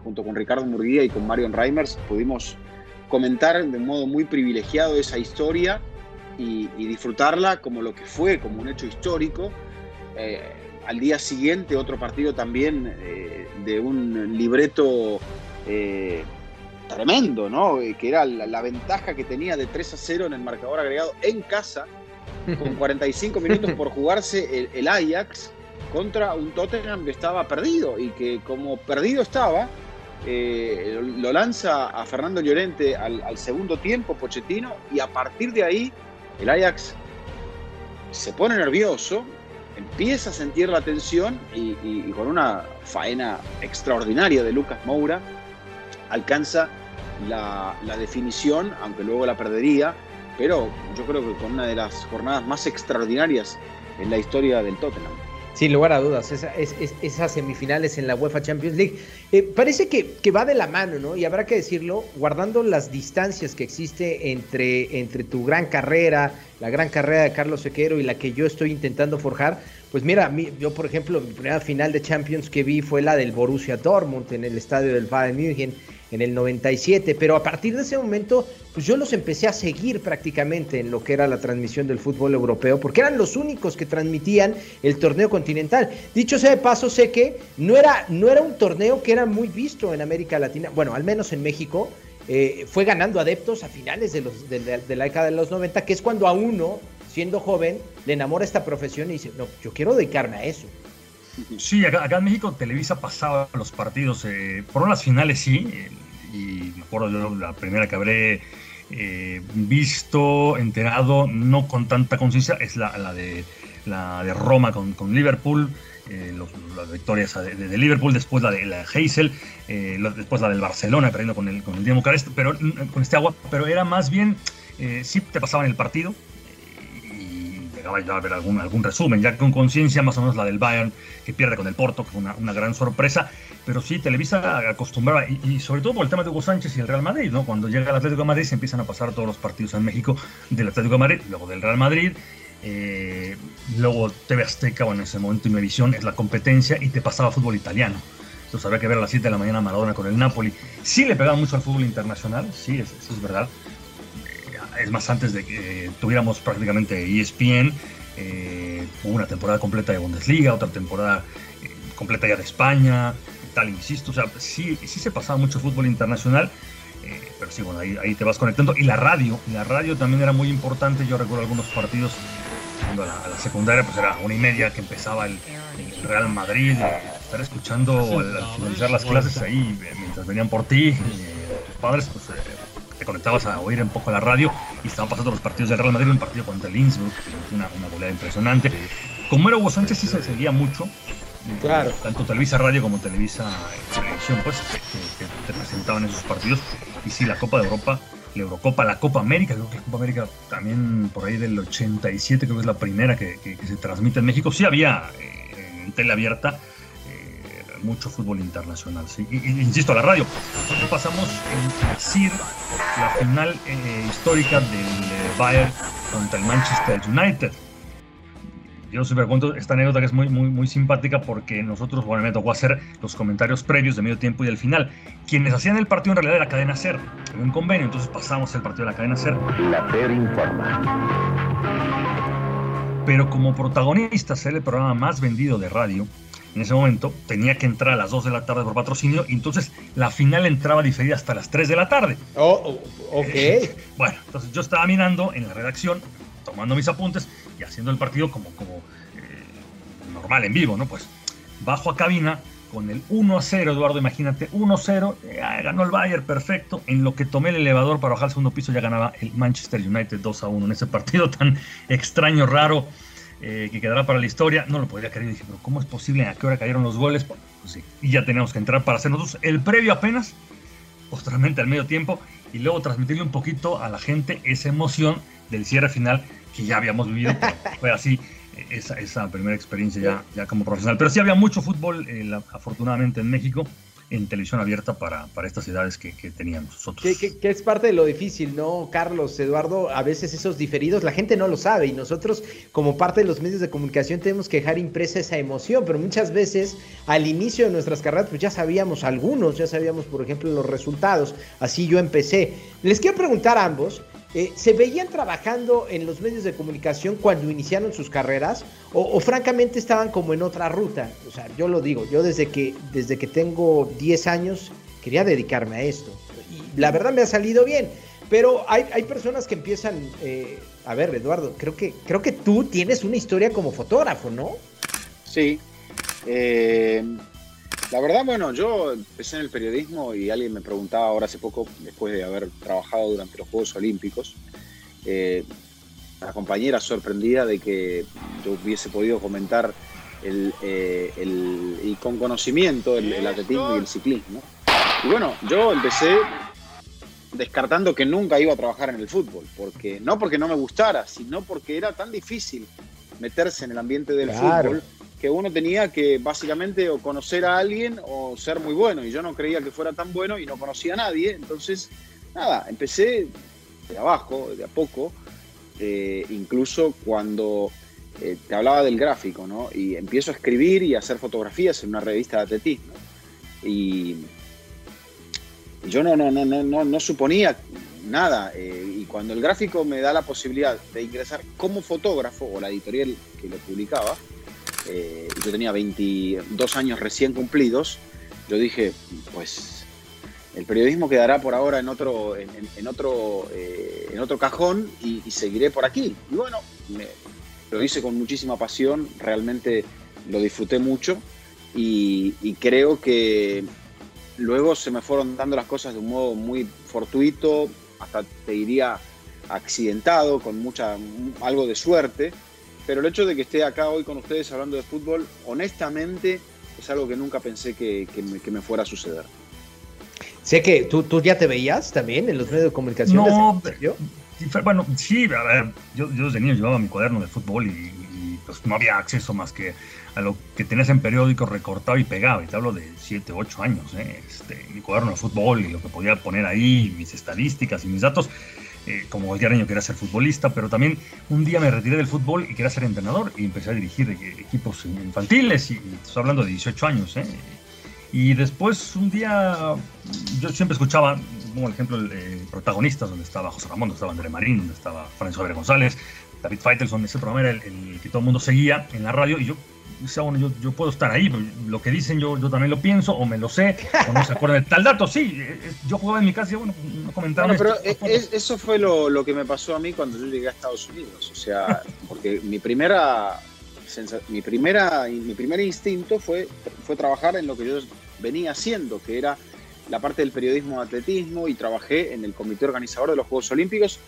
junto con Ricardo Murguía y con Marion Reimers, pudimos comentar de modo muy privilegiado esa historia y, disfrutarla como lo que fue, como un hecho histórico. Eh, al día siguiente otro partido también eh, de un libreto eh, tremendo, ¿no? que era la, ventaja que tenía de 3 a 0 en el marcador agregado en casa, con 45 minutos por jugarse el, Ajax contra un Tottenham que estaba perdido y que como perdido estaba, lo lanza a Fernando Llorente al, al, segundo tiempo, Pochettino, y a partir de ahí el Ajax se pone nervioso, empieza a sentir la tensión y, con una faena extraordinaria de Lucas Moura alcanza la, definición, aunque luego la perdería, pero yo creo que con una de las jornadas más extraordinarias en la historia del Tottenham. Sin lugar a dudas, esas semifinales en la UEFA Champions League. Eh, parece que, va de la mano, ¿no? Y habrá que decirlo, guardando las distancias que existe entre, entre tu gran carrera, la gran carrera de Carlos Sequero y la que yo estoy intentando forjar. Pues mira, yo por ejemplo, mi primera final de Champions que vi fue la del Borussia Dortmund en el estadio del Bayern München en el 97, pero a partir de ese momento, pues yo los empecé a seguir prácticamente en lo que era la transmisión del fútbol europeo, porque eran los únicos que transmitían el torneo continental. Dicho sea de paso, sé que no era, no era un torneo que era muy visto en América Latina, bueno, al menos en México, eh, fue ganando adeptos a finales de, los, de, la década de los 90, que es cuando a uno, siendo joven, le enamora esta profesión y dice, no, yo quiero dedicarme a eso. Sí, acá, en México Televisa pasaba los partidos, eh, por las finales sí, y me acuerdo la primera que habré eh, visto, enterado, no con tanta conciencia, es la, la, de, la de Roma con, Liverpool. Eh, las victorias de, Liverpool, después la de la Heysel, eh, después la del Barcelona perdiendo con el, con el pero con este agua, pero era más bien, eh, sí te pasaban el partido y llegaba ya a ver algún, algún resumen, ya con conciencia más o menos la del Bayern que pierde con el Porto, que fue una, gran sorpresa, pero sí, Televisa acostumbraba, y, sobre todo por el tema de Hugo Sánchez y el Real Madrid, ¿no? Cuando llega el Atlético de Madrid se empiezan a pasar todos los partidos en México del Atlético de Madrid, luego del Real Madrid, eh, luego TV Azteca, o en ese momento Imevisión, es la competencia y te pasaba fútbol italiano. Entonces había que ver a las 7 de la mañana Maradona con el Napoli. Sí le pegaba mucho al fútbol internacional, sí, eso es verdad. Eh, es más, antes de que tuviéramos prácticamente ESPN, eh, una temporada completa de Bundesliga, otra temporada completa ya de España, tal, insisto. O sea, sí, sí se pasaba mucho fútbol internacional. pero sí, bueno, ahí, te vas conectando. Y la radio, la radio también era muy importante. Yo recuerdo algunos partidos a la, secundaria, pues era una y media que empezaba el, Real Madrid, estar escuchando al, finalizar las clases ahí, mientras venían por ti, eh, tus padres, pues eh, te conectabas a oír un poco la radio y estaban pasando los partidos del Real Madrid, un partido contra el Innsbruck, una, una goleada impresionante. Como era Hugo Sánchez sí se seguía mucho, Claro. Tanto Televisa Radio como Televisa Televisión, pues, que, te presentaban esos partidos. Y sí, la Copa de Europa la Eurocopa, la Copa América, creo que la Copa América también por ahí del 87, creo que es la primera que, se transmite en México. Sí había eh, en tele abierta eh, mucho fútbol internacional, ¿sí? insisto, a la radio. pasamos en CIR, la final eh, histórica del Bayern contra el Manchester United yo siempre cuento esta anécdota que es muy, muy, muy simpática porque nosotros, bueno, me tocó hacer los comentarios previos de medio tiempo y del final. Quienes hacían el partido en realidad era Cadena Ser, en un convenio, entonces pasamos el partido de la Cadena Ser. La Ser informa. Pero como protagonista, ser el programa más vendido de radio, en ese momento tenía que entrar a las 2 de la tarde por patrocinio y entonces la final entraba diferida hasta las 3 de la tarde. Oh, oh ok. bueno, entonces yo estaba mirando en la redacción, tomando mis apuntes y haciendo el partido como, como eh, normal en vivo, ¿no? Pues bajo a cabina con el 1 a 0, Eduardo, imagínate, 1 a 0, eh, ganó el Bayern, perfecto. En lo que tomé el elevador para bajar al segundo piso ya ganaba el Manchester United 2 a 1 en ese partido tan extraño, raro, eh, que quedará para la historia. No lo podía creer, dije, pero ¿cómo es posible? ¿A qué hora cayeron los goles? Pues, sí, y ya teníamos que entrar para hacer nosotros el previo apenas, posteriormente al medio tiempo, y luego transmitirle un poquito a la gente esa emoción del cierre final que ya habíamos vivido, fue así esa, esa, primera experiencia ya, ya como profesional. Pero sí había mucho fútbol, eh, afortunadamente, en México, en televisión abierta para, para estas ciudades que, que teníamos nosotros. Que, que, es parte de lo difícil, ¿no, Carlos, Eduardo? A veces esos diferidos la gente no lo sabe y nosotros como parte de los medios de comunicación tenemos que dejar impresa esa emoción, pero muchas veces al inicio de nuestras carreras pues ya sabíamos algunos, ya sabíamos por ejemplo los resultados, así yo empecé. Les quiero preguntar a ambos, eh, ¿Se veían trabajando en los medios de comunicación cuando iniciaron sus carreras? O, francamente estaban como en otra ruta? O sea, yo lo digo, yo desde que, desde que tengo 10 años quería dedicarme a esto. Y la verdad me ha salido bien. Pero hay, hay personas que empiezan, eh, a ver, Eduardo, creo que, creo que tú tienes una historia como fotógrafo, ¿no? Sí. Eh, la verdad, bueno, yo empecé en el periodismo y alguien me preguntaba ahora hace poco, después de haber trabajado durante los Juegos Olímpicos, eh, la compañera sorprendida de que yo hubiese podido comentar el, eh, y con conocimiento el, atletismo y el ciclismo. Y bueno, yo empecé descartando que nunca iba a trabajar en el fútbol, porque no porque no me gustara, sino porque era tan difícil meterse en el ambiente del fútbol que uno tenía que básicamente o conocer a alguien o ser muy bueno. Y yo no creía que fuera tan bueno y no conocía a nadie. Entonces, nada, empecé de abajo, de a poco. Eh, incluso cuando eh, te hablaba del gráfico, ¿no? Y empiezo a escribir y a hacer fotografías en una revista de atletismo. Y, yo no, no, no, no, no, suponía nada. Eh, y cuando el gráfico me da la posibilidad de ingresar como fotógrafo, o la editorial que lo publicaba, eh, yo tenía 22 años recién cumplidos, yo dije, pues el periodismo quedará por ahora en otro, en, otro, eh, en otro cajón y, seguiré por aquí. Y bueno, lo hice con muchísima pasión, realmente lo disfruté mucho y, creo que luego se me fueron dando las cosas de un modo muy fortuito, hasta te diría accidentado, con mucha, algo de suerte, pero el hecho de que esté acá hoy con ustedes hablando de fútbol, honestamente es algo que nunca pensé que, me, fuera a suceder. Sé que tú, tú, ya te veías también en los medios de comunicación. No, bueno, sí, a ver, yo, yo desde niño llevaba mi cuaderno de fútbol y, pues no había acceso más que a lo que tenías en periódicos recortado y pegado. Y te hablo de 7, 8 años. ¿eh? Este, mi cuaderno de fútbol y lo que podía poner ahí, mis estadísticas y mis datos. Eh, como cualquier año quería ser futbolista, pero también un día me retiré del fútbol y quería ser entrenador y empecé a dirigir eh, equipos infantiles. Y, estoy hablando de 18 años. ¿eh? Y después un día, yo siempre escuchaba, como el ejemplo, el, protagonistas, donde estaba José Ramón, donde estaba André Marín, donde estaba Francisco Javier González, David Feitelson, ese programa era el, que todo el mundo seguía en la radio y yo bueno, yo, yo, puedo estar ahí, lo que dicen yo, yo también lo pienso, o me lo sé, o no se acuerdan de tal dato, sí, eh, eh, yo jugaba en mi casa y bueno, no comentaron. pero eso fue lo, lo, que me pasó a mí cuando yo llegué a Estados Unidos, o sea, porque mi primera, mi primera, mi primer instinto fue, fue trabajar en lo que yo venía haciendo, que era la parte del periodismo de atletismo y trabajé en el comité organizador de los Juegos Olímpicos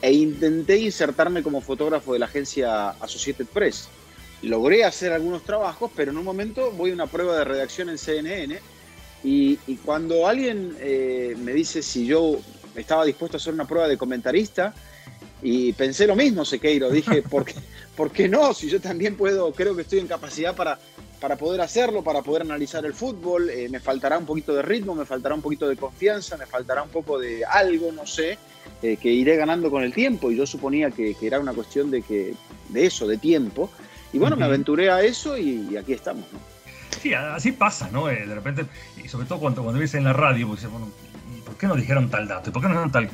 e intenté insertarme como fotógrafo de la agencia Associated Press. Logré hacer algunos trabajos, pero en un momento voy a una prueba de redacción en CNN y, cuando alguien eh, me dice si yo estaba dispuesto a hacer una prueba de comentarista, y pensé lo mismo, Sequeiro, dije, ¿por qué, ¿por qué no? Si yo también puedo, creo que estoy en capacidad para, para poder hacerlo, para poder analizar el fútbol, eh, me faltará un poquito de ritmo, me faltará un poquito de confianza, me faltará un poco de algo, no sé, eh, que iré ganando con el tiempo y yo suponía que, era una cuestión de, que, de eso, de tiempo. Y bueno, me aventuré a eso y, aquí estamos. Sí, así pasa, ¿no? Eh, de repente, y sobre todo cuando, cuando ves en la radio, pues, bueno, ¿por qué no dijeron tal dato? ¿Y por qué no dijeron tal?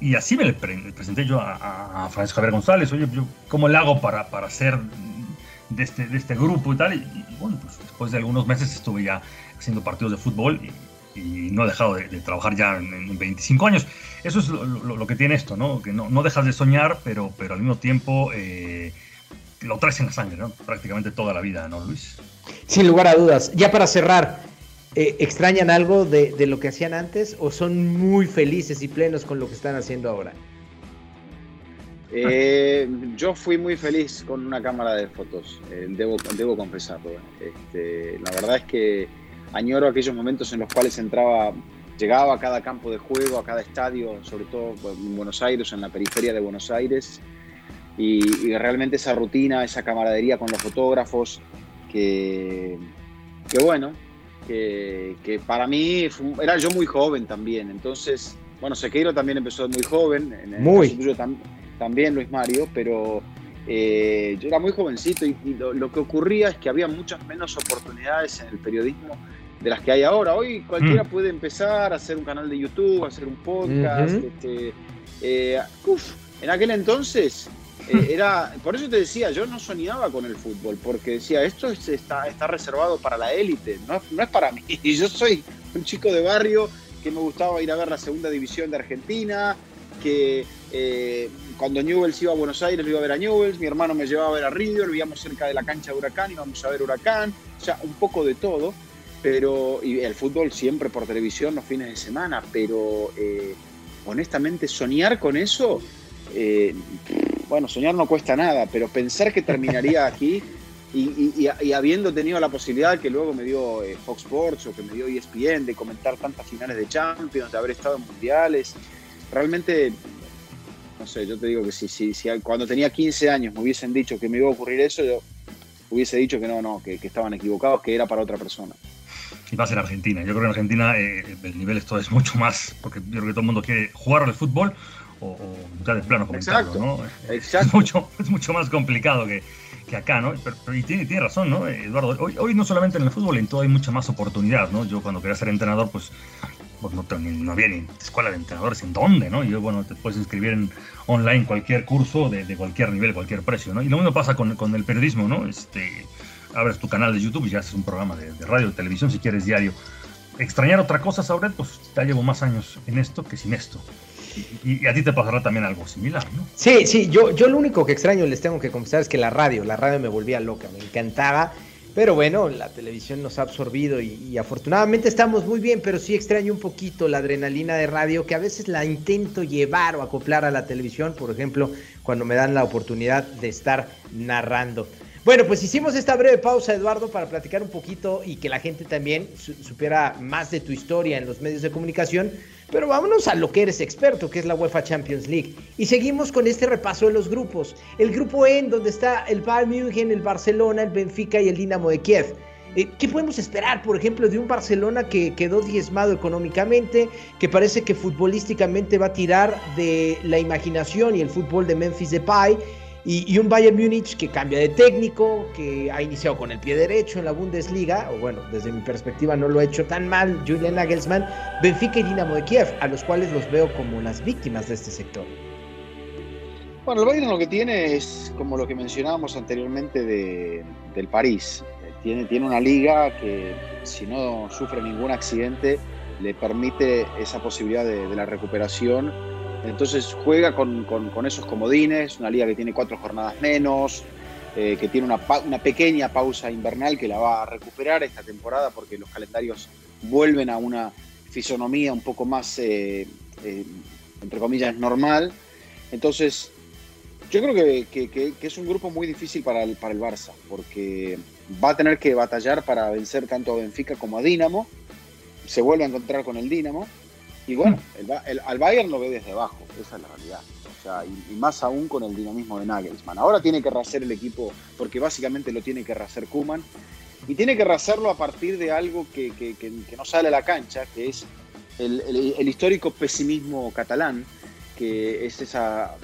Y, así me le presenté yo a, Francisco Javier González, oye, yo, ¿cómo le hago para, para ser de este, de este grupo y tal? Y, bueno, pues después de algunos meses estuve ya haciendo partidos de fútbol y, no he dejado de, trabajar ya en, 25 años. Eso es lo, que tiene esto, ¿no? Que no, no, dejas de soñar, pero, pero al mismo tiempo eh, lo traes en la sangre, ¿no? Prácticamente toda la vida, ¿no, Luis? Sin lugar a dudas. Ya para cerrar, eh, ¿extrañan algo de, de, lo que hacían antes o son muy felices y plenos con lo que están haciendo ahora? Eh, yo fui muy feliz con una cámara de fotos, debo, debo confesarlo. Este, la verdad es que añoro aquellos momentos en los cuales entraba, llegaba a cada campo de juego, a cada estadio, sobre todo en Buenos Aires, en la periferia de Buenos Aires, y, realmente esa rutina, esa camaradería con los fotógrafos, que, bueno, que, para mí era yo muy joven también, entonces, bueno, Sequeiro también empezó muy joven, en el muy. también Luis Mario, pero eh, yo era muy jovencito y, lo, que ocurría es que había muchas menos oportunidades en el periodismo de las que hay ahora. Hoy cualquiera mm. puede empezar a hacer un canal de YouTube, a hacer un podcast. Este, eh, en aquel entonces eh, era, por eso te decía, yo no soñaba con el fútbol, porque decía, esto está, está reservado para la élite, no, no es para mí. Y yo soy un chico de barrio que me gustaba ir a ver la segunda división de Argentina, que eh, cuando Newells iba a Buenos Aires lo iba a ver a Newells, mi hermano me llevaba a ver a River, vivíamos cerca de la cancha de Huracán, íbamos a ver Huracán, o sea, un poco de todo pero y el fútbol siempre por televisión los fines de semana, pero eh, honestamente soñar con eso, eh, bueno, soñar no cuesta nada, pero pensar que terminaría aquí y, habiendo tenido la posibilidad que luego me dio eh, Fox Sports o que me dio ESPN de comentar tantas finales de Champions, de haber estado en mundiales, realmente, no sé, yo te digo que si, si, si cuando tenía 15 años me hubiesen dicho que me iba a ocurrir eso, yo hubiese dicho que no, no, que estaban equivocados, que era para otra persona y más en Argentina. Yo creo que en Argentina eh, el nivel esto es mucho más, porque yo creo que todo el mundo quiere jugar al fútbol o, ya de plano comentarlo, ¿no? Exacto. Es mucho, es mucho más complicado que, que acá, ¿no? Pero, y tiene, tiene, razón, ¿no? Eduardo, hoy, hoy, no solamente en el fútbol, en todo hay mucha más oportunidad, ¿no? Yo cuando quería ser entrenador, pues, pues no, no, había ni escuela de entrenadores en dónde, ¿no? Y yo, bueno, te puedes inscribir en online cualquier curso de, de cualquier nivel, cualquier precio, ¿no? Y lo mismo pasa con, con el periodismo, ¿no? Este, abres tu canal de YouTube y ya haces un programa de, radio, de televisión, si quieres diario. Extrañar otra cosa, Sauret, pues ya llevo más años en esto que sin esto. Y, a ti te pasará también algo similar, ¿no? Sí, sí, yo, yo lo único que extraño, les tengo que confesar, es que la radio, la radio me volvía loca, me encantaba. Pero bueno, la televisión nos ha absorbido y, afortunadamente estamos muy bien, pero sí extraño un poquito la adrenalina de radio que a veces la intento llevar o acoplar a la televisión, por ejemplo, cuando me dan la oportunidad de estar narrando. Bueno, pues hicimos esta breve pausa, Eduardo, para platicar un poquito y que la gente también supiera más de tu historia en los medios de comunicación. Pero vámonos a lo que eres experto, que es la UEFA Champions League. Y seguimos con este repaso de los grupos. El grupo E, en donde está el Bayern München, el Barcelona, el Benfica y el Dinamo de Kiev. Eh, ¿Qué podemos esperar, por ejemplo, de un Barcelona que quedó diezmado económicamente, que parece que futbolísticamente va a tirar de la imaginación y el fútbol de Memphis Depay y, un Bayern Múnich que cambia de técnico, que ha iniciado con el pie derecho en la Bundesliga, o bueno, desde mi perspectiva no lo ha hecho tan mal Julian Nagelsmann, Benfica y Dinamo de Kiev, a los cuales los veo como las víctimas de este sector. Bueno, el Bayern lo que tiene es como lo que mencionábamos anteriormente de, del París. Tiene, tiene una liga que si no sufre ningún accidente le permite esa posibilidad de, de la recuperación entonces juega con, esos comodines, una liga que tiene cuatro jornadas menos, eh, que tiene una, pequeña pausa invernal que la va a recuperar esta temporada porque los calendarios vuelven a una fisonomía un poco más, eh, eh, entre comillas, normal. Entonces, yo creo que, es un grupo muy difícil para el, para el Barça, porque va a tener que batallar para vencer tanto a Benfica como a Dinamo. Se vuelve a encontrar con el Dinamo y bueno, el, al Bayern lo ve desde abajo, esa es la realidad. O sea, y, más aún con el dinamismo de Nagelsmann. Ahora tiene que rehacer el equipo, porque básicamente lo tiene que rehacer Kuman, y tiene que rehacerlo a partir de algo que, no sale a la cancha, que es el, histórico pesimismo catalán, que es esa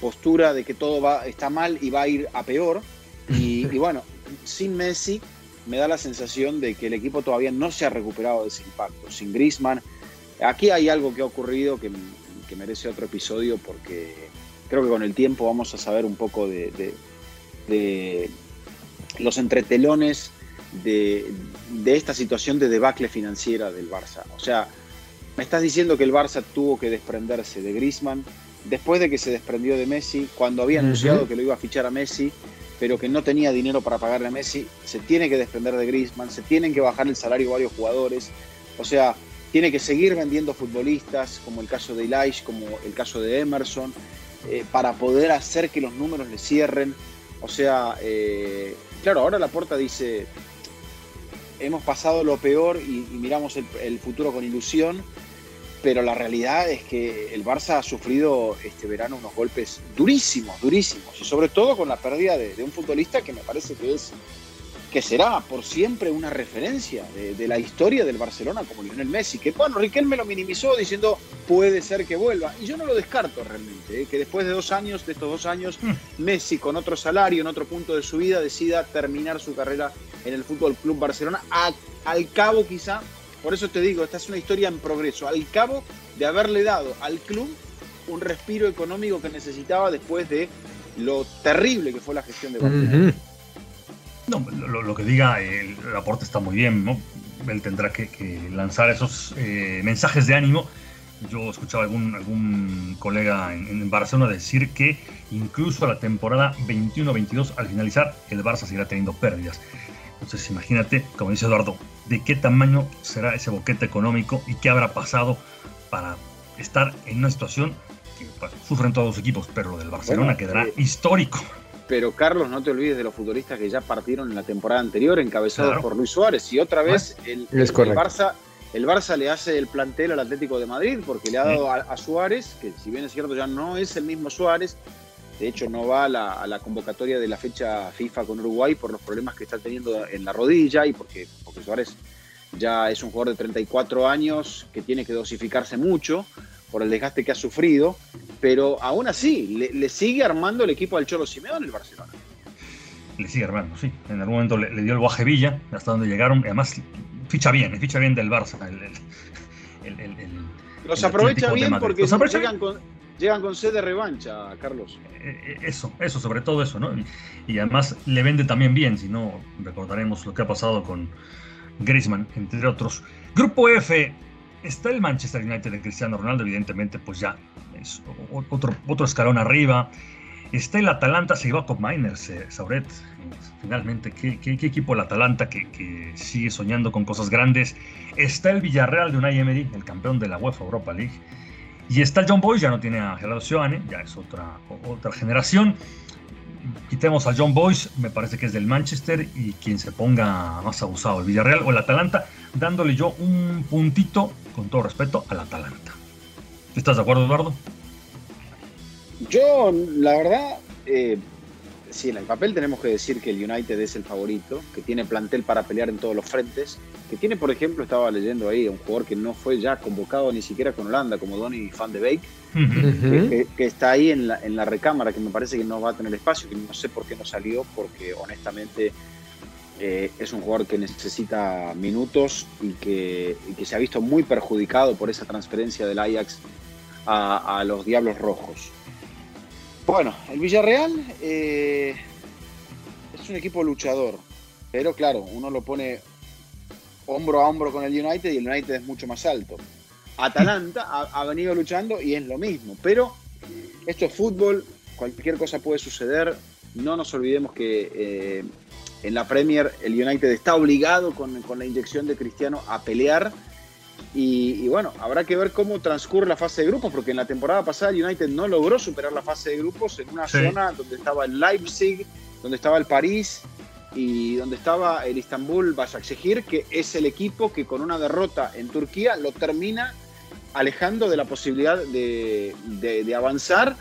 postura de que todo va, está mal y va a ir a peor. Y, y bueno, sin Messi me da la sensación de que el equipo todavía no se ha recuperado de ese impacto. Sin Griezmann, Aquí hay algo que ha ocurrido que, merece otro episodio porque creo que con el tiempo vamos a saber un poco de, los entretelones de, esta situación de debacle financiera del Barça. O sea, me estás diciendo que el Barça tuvo que desprenderse de Griezmann después de que se desprendió de Messi, cuando había anunciado que lo iba a fichar a Messi, pero que no tenía dinero para pagarle a Messi, se tiene que desprender de Griezmann, se tienen que bajar el salario de varios jugadores. O sea, tiene que seguir vendiendo futbolistas, como el caso de Elish, como el caso de Emerson, eh, para poder hacer que los números le cierren. O sea, eh, claro, ahora la puerta dice, hemos pasado lo peor y, miramos el, futuro con ilusión, pero la realidad es que el Barça ha sufrido este verano unos golpes durísimos, durísimos, y sobre todo con la pérdida de un futbolista que me parece que es que será por siempre una referencia de, la historia del Barcelona como Lionel Messi, que bueno, Riquelme lo minimizó diciendo puede ser que vuelva, y yo no lo descarto realmente, ¿eh? que después de dos años, de estos dos años, mm. Messi con otro salario, en otro punto de su vida, decida terminar su carrera en el Fútbol Club Barcelona, al cabo quizá, por eso te digo, esta es una historia en progreso, al cabo de haberle dado al club un respiro económico que necesitaba después de lo terrible que fue la gestión de Barcelona. No, lo, que diga el, aporte está muy bien, ¿no? Él tendrá que, lanzar esos eh, mensajes de ánimo. Yo escuchaba algún, algún colega en, Barcelona decir que incluso a la temporada 21-22, al finalizar, el Barça seguirá teniendo pérdidas. Entonces, imagínate, como dice Eduardo, de qué tamaño será ese boquete económico y qué habrá pasado para estar en una situación que sufren todos los equipos, pero lo del Barcelona quedará eh, histórico pero Carlos, no te olvides de los futbolistas que ya partieron en la temporada anterior, encabezados por Luis Suárez. Y otra vez el, Barça, el Barça le hace el plantel al Atlético de Madrid porque le ha dado a, Suárez, que si bien es cierto ya no es el mismo Suárez, de hecho no va a la, convocatoria de la fecha FIFA con Uruguay por los problemas que está teniendo en la rodilla y porque, porque Suárez ya es un jugador de 34 años que tiene que dosificarse mucho por el desgaste que ha sufrido, pero aún así le, sigue armando el equipo al Cholo Simeone el Barcelona. Le sigue armando, sí. En algún momento le, dio el Guaje Villa, hasta donde llegaron. Además, ficha bien, ficha bien del Barça. los aprovecha bien porque llegan, Con, llegan con sed de revancha, Carlos. Eh, eh, eso, eso, sobre todo eso, ¿no? Y, además le vende también bien, si no recordaremos lo que ha pasado con Griezmann, entre otros. Grupo F, está el Manchester United de Cristiano Ronaldo, evidentemente, pues ya es otro, otro escalón arriba. Está el Atalanta, se iba con Miners, eh, Sauret. Finalmente, ¿qué, equipo el Atalanta que, sigue soñando con cosas grandes? Está el Villarreal de Unai Emery, el campeón de la UEFA Europa League. Y está el John Boyce, ya no tiene a Gerardo Sioane, ya es otra, otra generación. Quitemos a John Boyce, me parece que es del Manchester, y quien se ponga más abusado, el Villarreal o el Atalanta, dándole yo un puntito, con todo respeto, al Atalanta. ¿Estás de acuerdo, Eduardo? Yo, la verdad, eh, sí, en el papel tenemos que decir que el United es el favorito, que tiene plantel para pelear en todos los frentes, que tiene, por ejemplo, estaba leyendo ahí, un jugador que no fue ya convocado ni siquiera con Holanda, como Donny Van de Beek, que, está ahí en la, en la recámara, que me parece que no va a tener espacio, que no sé por qué no salió, porque honestamente eh, es un jugador que necesita minutos y que, que, se ha visto muy perjudicado por esa transferencia del Ajax a, los Diablos Rojos. Bueno, el Villarreal eh, es un equipo luchador, pero claro, uno lo pone hombro a hombro con el United y el United es mucho más alto. Atalanta ha, venido luchando y es lo mismo, pero esto es fútbol, cualquier cosa puede suceder. No nos olvidemos que eh, en la Premier el United está obligado con, con la inyección de Cristiano a pelear y, bueno, habrá que ver cómo transcurre la fase de grupos, porque en la temporada pasada United no logró superar la fase de grupos en una zona donde estaba el Leipzig, donde estaba el París y donde estaba el Istanbul Başakşehir, que es el equipo que con una derrota en Turquía lo termina alejando de la posibilidad de, de, avanzar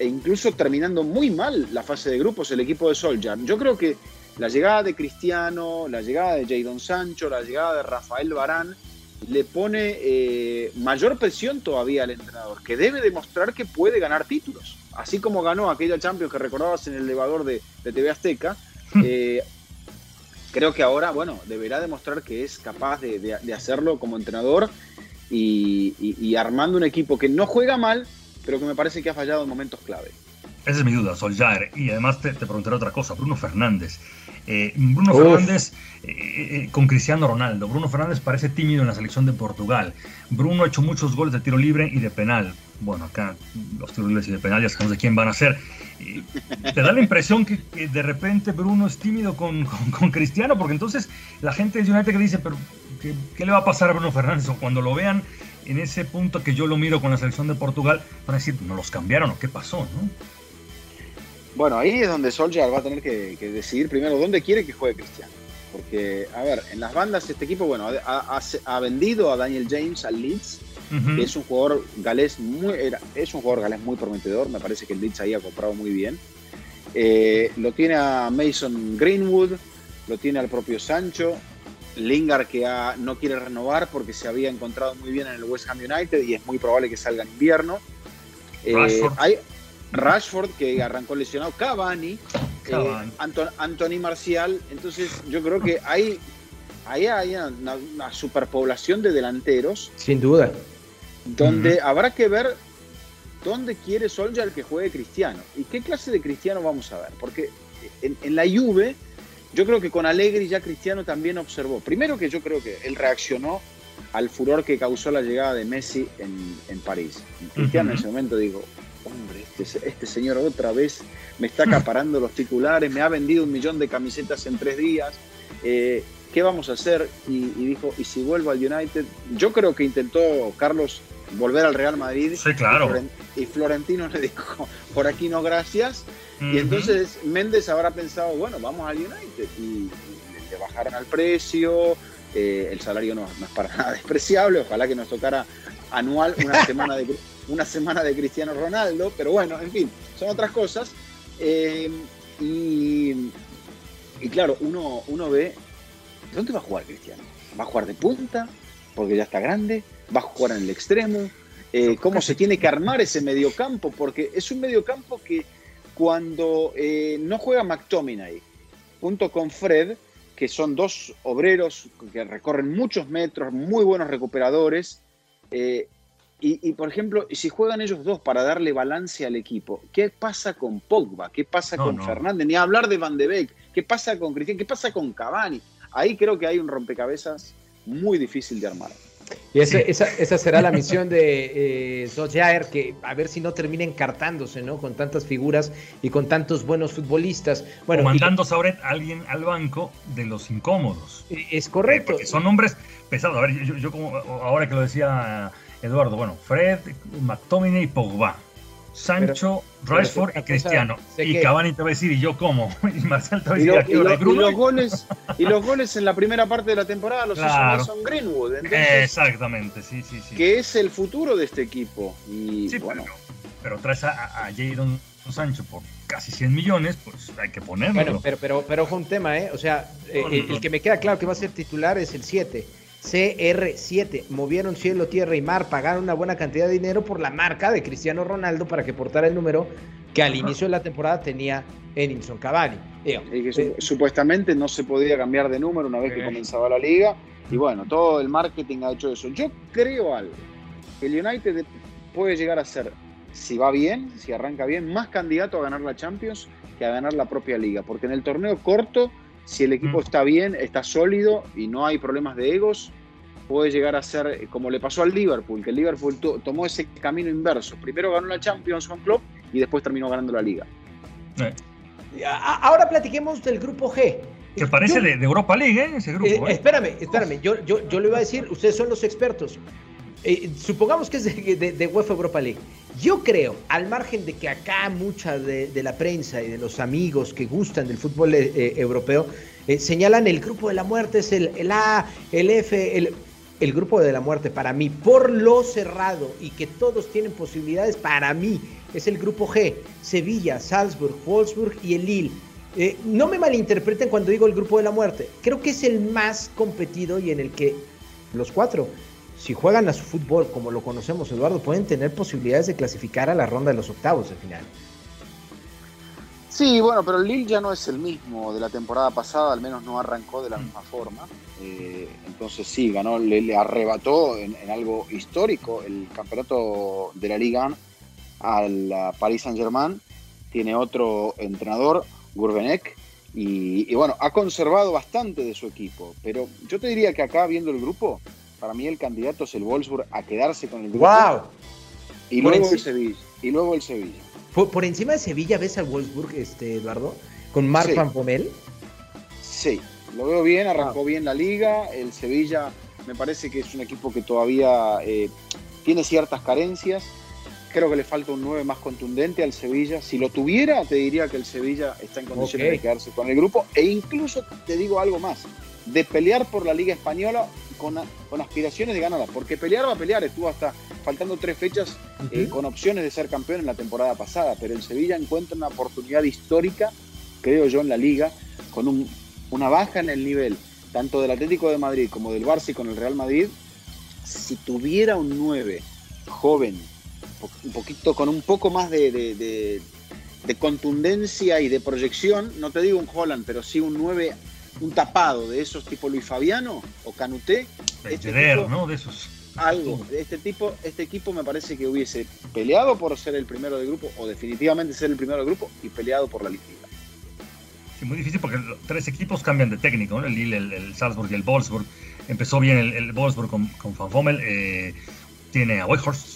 e incluso terminando muy mal la fase de grupos el equipo de Solskjaer. Yo creo que la llegada de Cristiano, la llegada de Jadon Sancho, la llegada de Rafael Barán, le pone eh, mayor presión todavía al entrenador, que debe demostrar que puede ganar títulos. Así como ganó aquella Champions que recordabas en el elevador de, TV Azteca, hmm. eh, creo que ahora, bueno, deberá demostrar que es capaz de, hacerlo como entrenador y, armando un equipo que no juega mal, pero que me parece que ha fallado en momentos clave. Esa es mi duda, Soljaer. Y además te, te preguntaré otra cosa, Bruno Fernández. Eh, Bruno Fernández eh, eh, con Cristiano Ronaldo. Bruno Fernández parece tímido en la selección de Portugal. Bruno ha hecho muchos goles de tiro libre y de penal. Bueno, acá los tiros libres y de penal ya sabemos de quién van a ser. te da la impresión que, de repente Bruno es tímido con, Cristiano, porque entonces la gente de United que dice, pero ¿qué, le va a pasar a Bruno Fernández? O cuando lo vean en ese punto que yo lo miro con la selección de Portugal, van a decir, ¿no los cambiaron o qué pasó? ¿no? Bueno, ahí es donde Solskjaer va a tener que, decidir primero dónde quiere que juegue Cristiano. Porque, a ver, en las bandas este equipo, bueno, ha, vendido a Daniel James al Leeds, que es un jugador galés muy, es un jugador galés muy prometedor, me parece que el Leeds ahí ha comprado muy bien. Eh, lo tiene a Mason Greenwood, lo tiene al propio Sancho, Lingard que no quiere renovar porque se había encontrado muy bien en el West Ham United y es muy probable que salga en invierno. Eh, hay, Rashford, que arrancó lesionado, Cavani, eh, Anthony Marcial. Entonces, yo creo que hay, hay, hay una, superpoblación de delanteros. Sin duda. Donde habrá que ver dónde quiere Solskjaer que juegue Cristiano. ¿Y qué clase de Cristiano vamos a ver? Porque en, la Juve, yo creo que con Allegri ya Cristiano también observó. Primero que yo creo que él reaccionó al furor que causó la llegada de Messi en, París. Cristiano en ese momento dijo, hombre, este, este, señor otra vez me está acaparando los titulares, me ha vendido un millón de camisetas en tres días, eh, ¿qué vamos a hacer? Y, dijo, ¿y si vuelvo al United? Yo creo que intentó Carlos volver al Real Madrid. Sí, claro. Y, Florentino le dijo, por aquí no, gracias. Y entonces Méndez habrá pensado, bueno, vamos al United. Y, le bajaron al precio, eh, el salario no, no, es para nada despreciable, ojalá que nos tocara anual una semana de una semana de Cristiano Ronaldo, pero bueno, en fin, son otras cosas. Eh, y, claro, uno, uno ve, ¿dónde va a jugar Cristiano? ¿Va a jugar de punta? Porque ya está grande. ¿Va a jugar en el extremo? Eh, ¿Cómo se tiene que armar ese mediocampo? Porque es un mediocampo que cuando eh, no juega McTominay junto con Fred, que son dos obreros que recorren muchos metros, muy buenos recuperadores, y, por ejemplo, si juegan ellos dos para darle balance al equipo, ¿qué pasa con Pogba? ¿Qué pasa con Fernández? Ni hablar de Van de Beek. ¿Qué pasa con Cristian? ¿Qué pasa con Cavani? Ahí creo que hay un rompecabezas muy difícil de armar. Y esa, será la misión de eh, que a ver si no termina encartándose, ¿no? Con tantas figuras y con tantos buenos futbolistas. Bueno, o mandando sobre alguien al banco de los incómodos. Es correcto. porque son nombres pesados. A ver, yo, como ahora que lo decía Eduardo, bueno, Fred, McTominay y Pogba. Sancho, Rashford y Cristiano. Y Cavani te va a decir, ¿y yo cómo? Y Marcel te va a decir, y, los goles, y los goles en la primera parte de la temporada los hizo son Greenwood. Exactamente, sí, sí, sí. Que es el futuro de este equipo. Y bueno. Pero, traes a, a Jadon Sancho por casi 100 millones, pues hay que ponerlo. Bueno, pero, pero, pero es un tema, ¿eh? O sea, eh, el, que me queda claro que va a ser titular es el 7. CR7. Movieron cielo, tierra y mar, pagaron una buena cantidad de dinero por la marca de Cristiano Ronaldo para que portara el número que al inicio de la temporada tenía Edinson Cavani. Eh, supuestamente no se podía cambiar de número una vez que comenzaba la liga. Y bueno, todo el marketing ha hecho eso. Yo creo algo. El United puede llegar a ser, si va bien, si arranca bien, más candidato a ganar la Champions que a ganar la propia liga. Porque en el torneo corto si el equipo mm. está bien, está sólido y no hay problemas de egos, puede llegar a ser eh, como le pasó al Liverpool, que el Liverpool tomó ese camino inverso. Primero ganó la Champions con Klopp y después terminó ganando la Liga. Ahora platiquemos del grupo G. Que parece de, Europa League, ¿eh? Ese grupo. Eh, ¿eh? Espérame, espérame. Yo, yo, yo le iba a decir, ustedes son los expertos. Eh, supongamos que es de, UEFA Europa League. Yo creo, al margen de que acá mucha de, la prensa y de los amigos que gustan del fútbol eh, eh, europeo señalan el grupo de la muerte, es el, el A, el F, el, el, grupo de la muerte para mí, por lo cerrado y que todos tienen posibilidades, para mí es el grupo G, Sevilla, Salzburg, Wolfsburg y el Lille. no me malinterpreten cuando digo el grupo de la muerte, creo que es el más competido y en el que los cuatro si juegan a su fútbol como lo conocemos, Eduardo, pueden tener posibilidades de clasificar a la ronda de los octavos de final. Sí, bueno, pero el Lille ya no es el mismo de la temporada pasada, al menos no arrancó de la misma forma. Eh, entonces sí, ganó, le, arrebató en, algo histórico el campeonato de la Liga al Paris Saint Germain. Tiene otro entrenador, Gurbenek, y, y bueno, ha conservado bastante de su equipo. Pero yo te diría que acá, viendo el grupo, para mí el candidato es el Wolfsburg a quedarse con el grupo. ¡Wow! Y luego el Sevilla. Y luego el Sevilla. Por, encima de Sevilla ves al Wolfsburg, este, Eduardo, con Marc Van Pommel. Sí, lo veo bien, arrancó bien la liga. El Sevilla me parece que es un equipo que todavía eh, tiene ciertas carencias. Creo que le falta un 9 más contundente al Sevilla. Si lo tuviera, te diría que el Sevilla está en condiciones de quedarse con el grupo. E incluso te digo algo más, de pelear por la Liga Española con, aspiraciones de ganarla, porque pelear va a pelear, estuvo hasta faltando tres fechas eh, con opciones de ser campeón en la temporada pasada, pero el Sevilla encuentra una oportunidad histórica, creo yo, en la liga, con una baja en el nivel, tanto del Atlético de Madrid como del Barça y con el Real Madrid, si tuviera un 9 joven, un poquito, con un poco más de, de, de contundencia y de proyección, no te digo un Holland, pero sí un 9 un tapado de esos tipo Luis Fabiano o Canuté. Este tipo, ¿no? De esos. Algo. Este tipo, este equipo me parece que hubiese peleado por ser el primero del grupo, o definitivamente ser el primero del grupo, y peleado por la liga. Sí, muy difícil porque tres equipos cambian de técnico, ¿no? El Lille, el, Salzburg y el Wolfsburg. Empezó bien el, el Wolfsburg con, con Van Bommel. Eh, tiene a Weghorst,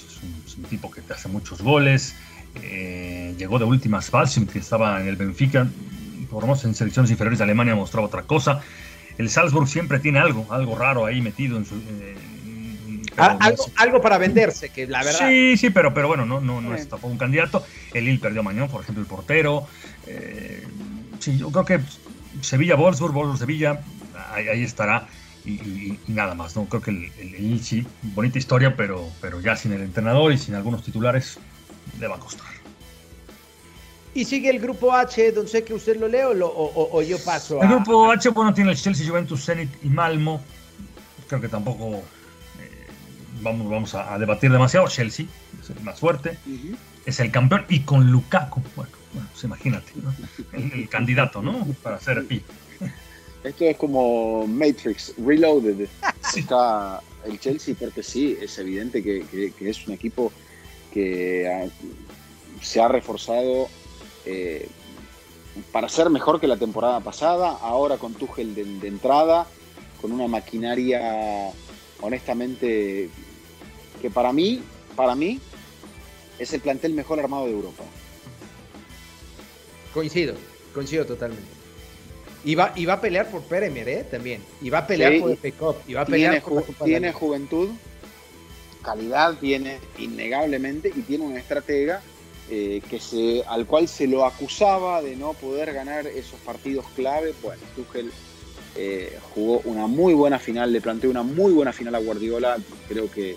es un, tipo que te hace muchos goles. Eh, llegó de últimas Balsim, que estaba en el Benfica por en selecciones inferiores de Alemania mostraba otra cosa. El Salzburg siempre tiene algo, algo raro ahí metido en su... Eh, algo, para venderse, que la verdad... Sí, sí, pero, pero bueno, no, no, no es tampoco un candidato. El Lille perdió a Mañón, por ejemplo, el portero. Eh, sí, yo creo que Sevilla-Wolfsburg, Wolfsburg-Sevilla, ahí, estará. Y, nada más, ¿no? Creo que el, el, Lille sí, bonita historia, pero, pero ya sin el entrenador y sin algunos titulares, le va a costar. Y sigue el grupo H, donde sé que usted lo lee o, yo paso. El grupo H, bueno, tiene el Chelsea, Juventus, Zenit y Malmo. Creo que tampoco eh, vamos, vamos a, debatir demasiado. Chelsea es el más fuerte, es el campeón y con Lukaku. Bueno, pues imagínate, el, candidato, ¿no? Para ser pi. Esto es como Matrix Reloaded. Está el Chelsea, porque sí, es evidente que, que es un equipo que se ha reforzado eh, para ser mejor que la temporada pasada, ahora con Tuchel de, entrada, con una maquinaria honestamente, que para mí, para mí, es el plantel mejor armado de Europa. Coincido, coincido totalmente. Y va, y va a pelear por Premier, ¿eh? También. Y va a pelear por el Cup. Y va a pelear tiene, por Tiene juventud, calidad tiene innegablemente y tiene una estratega eh, que se, al cual se lo acusaba de no poder ganar esos partidos clave. Bueno, Tuchel eh, jugó una muy buena final, le planteó una muy buena final a Guardiola. Creo que eh,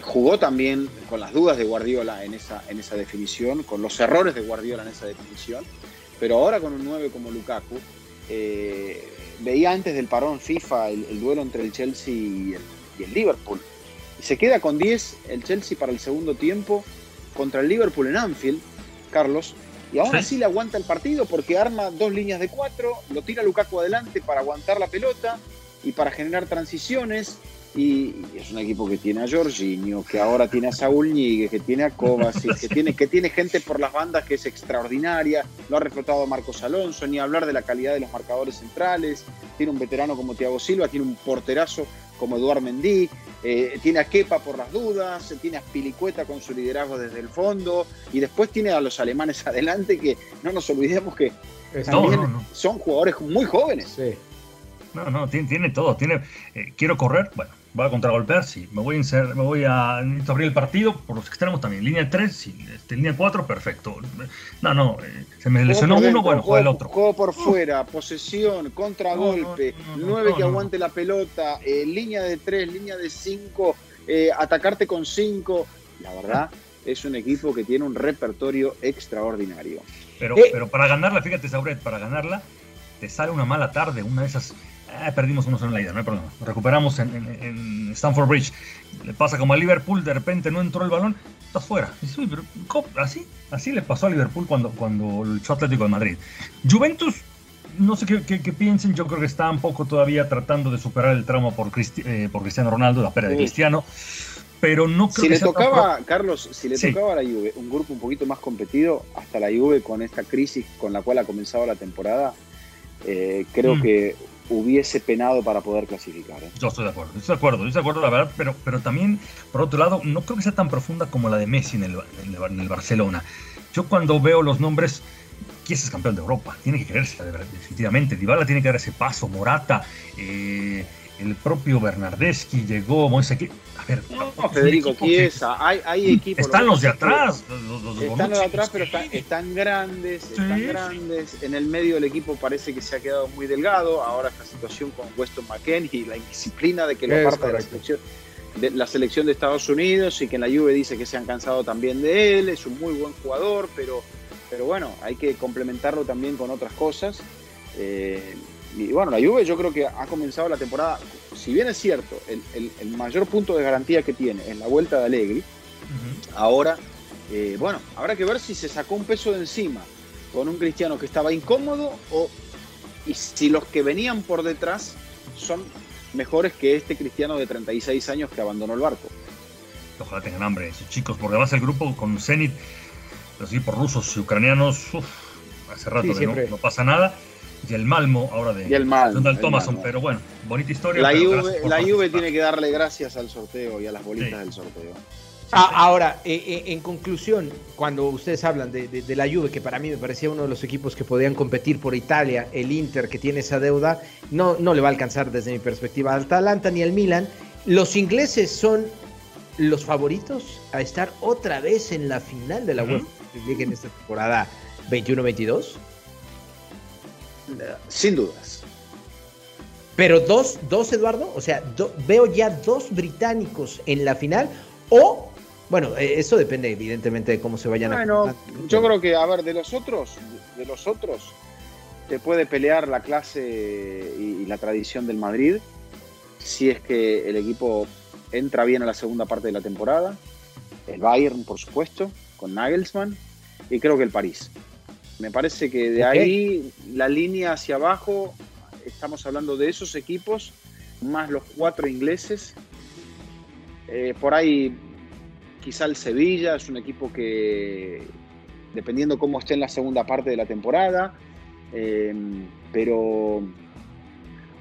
jugó también con las dudas de Guardiola en esa, en esa definición, con los errores de Guardiola en esa definición. Pero ahora con un 9 como Lukaku, veía antes del parón FIFA el, duelo entre el Chelsea y el, y el Liverpool. Y se queda con 10 el Chelsea para el segundo tiempo contra el Liverpool en Anfield, Carlos, y aún así le aguanta el partido porque arma dos líneas de cuatro, lo tira Lukaku adelante para aguantar la pelota y para generar transiciones. Y, es un equipo que tiene a Jorginho, que ahora tiene a Saúl Ñíguez, que tiene a Kovacic, que tiene, que tiene gente por las bandas que es extraordinaria. Lo ha reflotado Marcos Alonso, ni hablar de la calidad de los marcadores centrales. Tiene un veterano como Thiago Silva, tiene un porterazo como Eduard Mendy, eh, tiene a Kepa por las dudas, tiene a Spilicueta con su liderazgo desde el fondo, y después tiene a los alemanes adelante que no nos olvidemos que son jugadores muy jóvenes. Sí. No, no, tiene, todo. Tiene, eh, quiero correr, bueno, va a contragolpear, sí. Me voy a me voy a abrir el partido por los extremos también. Línea 3, sí. Este, línea 4, perfecto. No, no, eh, se me lesionó uno, bueno, juega el otro. Juego por fuera, posesión, contragolpe, 9 que aguante la pelota, eh, línea de 3, línea de 5, atacarte con 5. La verdad, es un equipo que tiene un repertorio extraordinario. Pero, pero para ganarla, fíjate, Sauret, para ganarla, te sale una mala tarde, una de esas Ah, perdimos uno solo en la ida, no hay problema. recuperamos en, en, Stamford Bridge. Le pasa como a Liverpool, de repente no entró el balón, está fuera. así, así le pasó a Liverpool cuando, cuando luchó Atlético de Madrid. Juventus, no sé qué, piensen, yo creo que está un poco todavía tratando de superar el trauma por, eh, por Cristiano Ronaldo, la pérdida de Cristiano. Pero no creo si le tocaba, Carlos, si le tocaba a la Juve un grupo un poquito más competido, hasta la Juve con esta crisis con la cual ha comenzado la temporada, eh, creo mm. que hubiese penado para poder clasificar. ¿eh? Yo estoy de acuerdo, estoy de acuerdo, estoy de acuerdo, la verdad, pero, pero también, por otro lado, no creo que sea tan profunda como la de Messi en el, en el, Barcelona. Yo cuando veo los nombres, ¿quién es campeón de Europa? Tiene que creerse, definitivamente. Dybala tiene que dar ese paso, Morata, eh, el propio Bernardeschi llegó, Moisés, no, Federico Chiesa, hay, hay equipos. Están los de atrás. están los de atrás, pero están, grandes, están grandes. En el medio del equipo parece que se ha quedado muy delgado. Ahora esta situación con Weston McKennie y la indisciplina de que lo aparta de la selección, de la selección de Estados Unidos y que en la Juve dice que se han cansado también de él. Es un muy buen jugador, pero, pero bueno, hay que complementarlo también con otras cosas. Eh, y bueno, la Juve yo creo que ha comenzado la temporada, si bien es cierto, el, mayor punto de garantía que tiene es la vuelta de Allegri, ahora, eh, bueno, habrá que ver si se sacó un peso de encima con un cristiano que estaba incómodo o y si los que venían por detrás son mejores que este cristiano de 36 años que abandonó el barco. Ojalá tengan hambre esos chicos, porque además el grupo con Zenit, los equipos rusos y ucranianos, hace rato que no pasa nada y el Malmo ahora de y el Malmo, Thomason, pero bueno, bonita historia. La, Juve, la Juve tiene que darle gracias al sorteo y a las bolitas del sorteo. Ah, ahora, eh, eh, en conclusión, cuando ustedes hablan de, la Juve, que para mí me parecía uno de los equipos que podían competir por Italia, el Inter que tiene esa deuda, no, no le va a alcanzar desde mi perspectiva al Atalanta ni al Milan. Los ingleses son los favoritos a estar otra vez en la final de la UEFA en esta temporada 21-22. Sin dudas. Pero dos, dos Eduardo, o sea, veo ya dos británicos en la final o, bueno, e, eso depende evidentemente de cómo se vayan bueno, yo creo que, a ver, de los otros, de los otros, te puede pelear la clase y, la tradición del Madrid, si es que el equipo entra bien a la segunda parte de la temporada, el Bayern, por supuesto, con Nagelsmann, y creo que el París. Me parece que de ahí la línea hacia abajo, estamos hablando de esos equipos, más los cuatro ingleses. Eh, por ahí quizá el Sevilla es un equipo que, dependiendo cómo esté en la segunda parte de la temporada, em, pero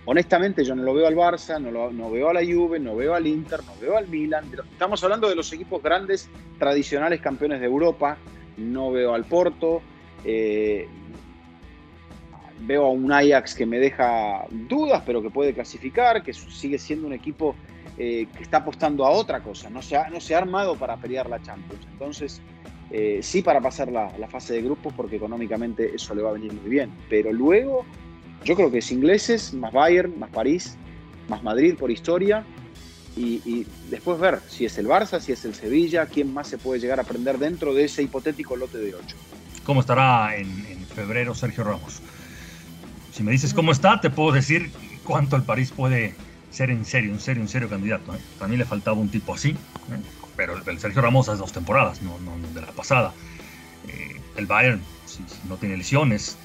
honestamente yo no lo veo al Barça, no, lo, no veo a la Juve, no veo al Inter, no veo al Milan. Estamos hablando de los equipos grandes, tradicionales campeones de Europa. No veo al Porto. Eh, veo a un Ajax que me deja dudas, pero que puede clasificar, que sigue siendo un equipo eh, que está apostando a otra cosa, no se ha, armado para pelear la Champions. Entonces, eh, sí para pasar la, fase de grupos, porque económicamente eso le va a venir muy bien. Pero luego, yo creo que es ingleses, más Bayern, más París, más Madrid por historia, y, después ver si es el Barça, si es el Sevilla, quién más se puede llegar a aprender dentro de ese hipotético lote de 8. ¿Cómo estará en, en febrero Sergio Ramos? Si me dices cómo está, te puedo decir cuánto el París puede ser en serio, en serio, en serio candidato. ¿eh? También le faltaba un tipo así, ¿eh? pero el, Sergio Ramos hace dos temporadas, no, no de la pasada. Eh, el Bayern, si, no tiene lesiones.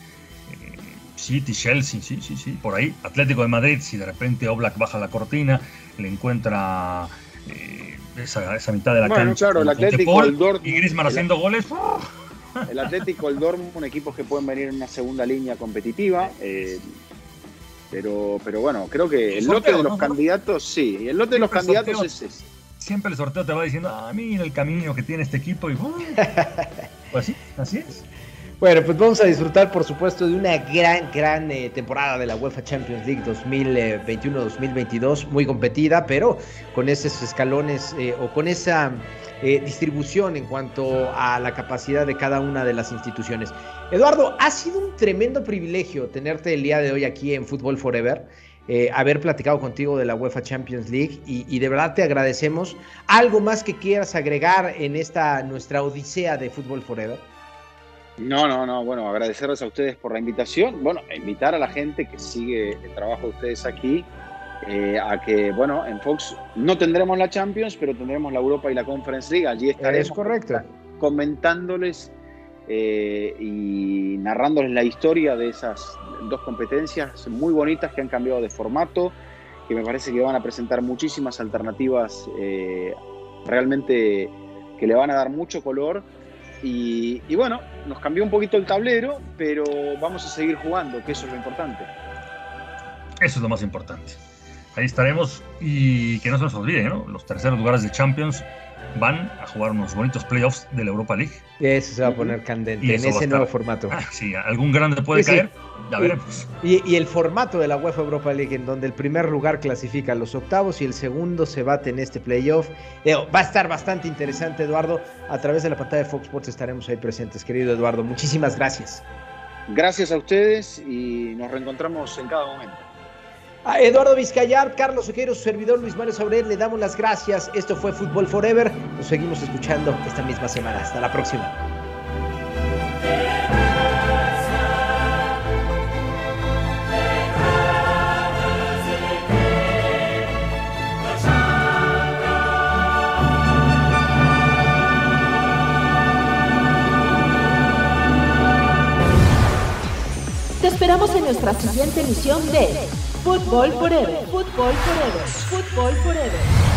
City, Chelsea, sí, sí, sí, por ahí. Atlético de Madrid, si de repente Oblak baja la cortina, le encuentra esa, esa, mitad de la bueno, cancha. Claro, el Atlético, el y Griezmann haciendo goles. El Atlético, el Dortmund, equipos que pueden venir en una segunda línea competitiva. Pero, pero bueno, creo que el, lote de los candidatos, sí, el lote de los candidatos es ese. Siempre el sorteo te va diciendo, ah, mira el camino que tiene este equipo y pues sí, así es. Bueno, pues vamos a disfrutar, por supuesto, de una gran, gran eh, temporada de la UEFA Champions League 2021-2022, muy competida, pero con esos escalones eh, o con esa eh, distribución en cuanto a la capacidad de cada una de las instituciones. Eduardo, ha sido un tremendo privilegio tenerte el día de hoy aquí en Fútbol Forever. Eh, haber platicado contigo de la UEFA Champions League y, de verdad te agradecemos. ¿Algo más que quieras agregar en esta nuestra odisea de Fútbol Forever? No, no, no, bueno, agradecerles a ustedes por la invitación, bueno, invitar a la gente que sigue el trabajo de ustedes aquí eh, a que, bueno, en Fox no tendremos la Champions, pero tendremos la Europa y la Conference League, allí estaremos es correcto. comentándoles eh, y narrándoles la historia de esas dos competencias muy bonitas que han cambiado de formato, que me parece que van a presentar muchísimas alternativas eh, realmente que le van a dar mucho color. Y, y, bueno, nos cambió un poquito el tablero, pero vamos a seguir jugando, que eso es lo importante. Eso es lo más importante. Ahí estaremos y que no se nos olvide, ¿no? Los terceros lugares de Champions van a jugar unos bonitos playoffs de la Europa League. Eso se va a poner candente en ese nuevo formato. Ah, sí, algún grande puede caer, ya veremos. Y, el formato de la UEFA Europa League, en donde el primer lugar clasifica a los octavos y el segundo se bate en este playoff. Eh, va a estar bastante interesante, Eduardo. A través de la pantalla de Fox Sports estaremos ahí presentes, querido Eduardo. Muchísimas gracias. Gracias a ustedes y nos reencontramos en cada momento. A Eduardo Vizcayar, Carlos Oquero, su servidor Luis Mario Sabré, le damos las gracias. Esto fue Fútbol Forever. Nos seguimos escuchando esta misma semana. Hasta la próxima. Te esperamos en nuestra siguiente emisión de Football Forever. Football Forever. Football Forever.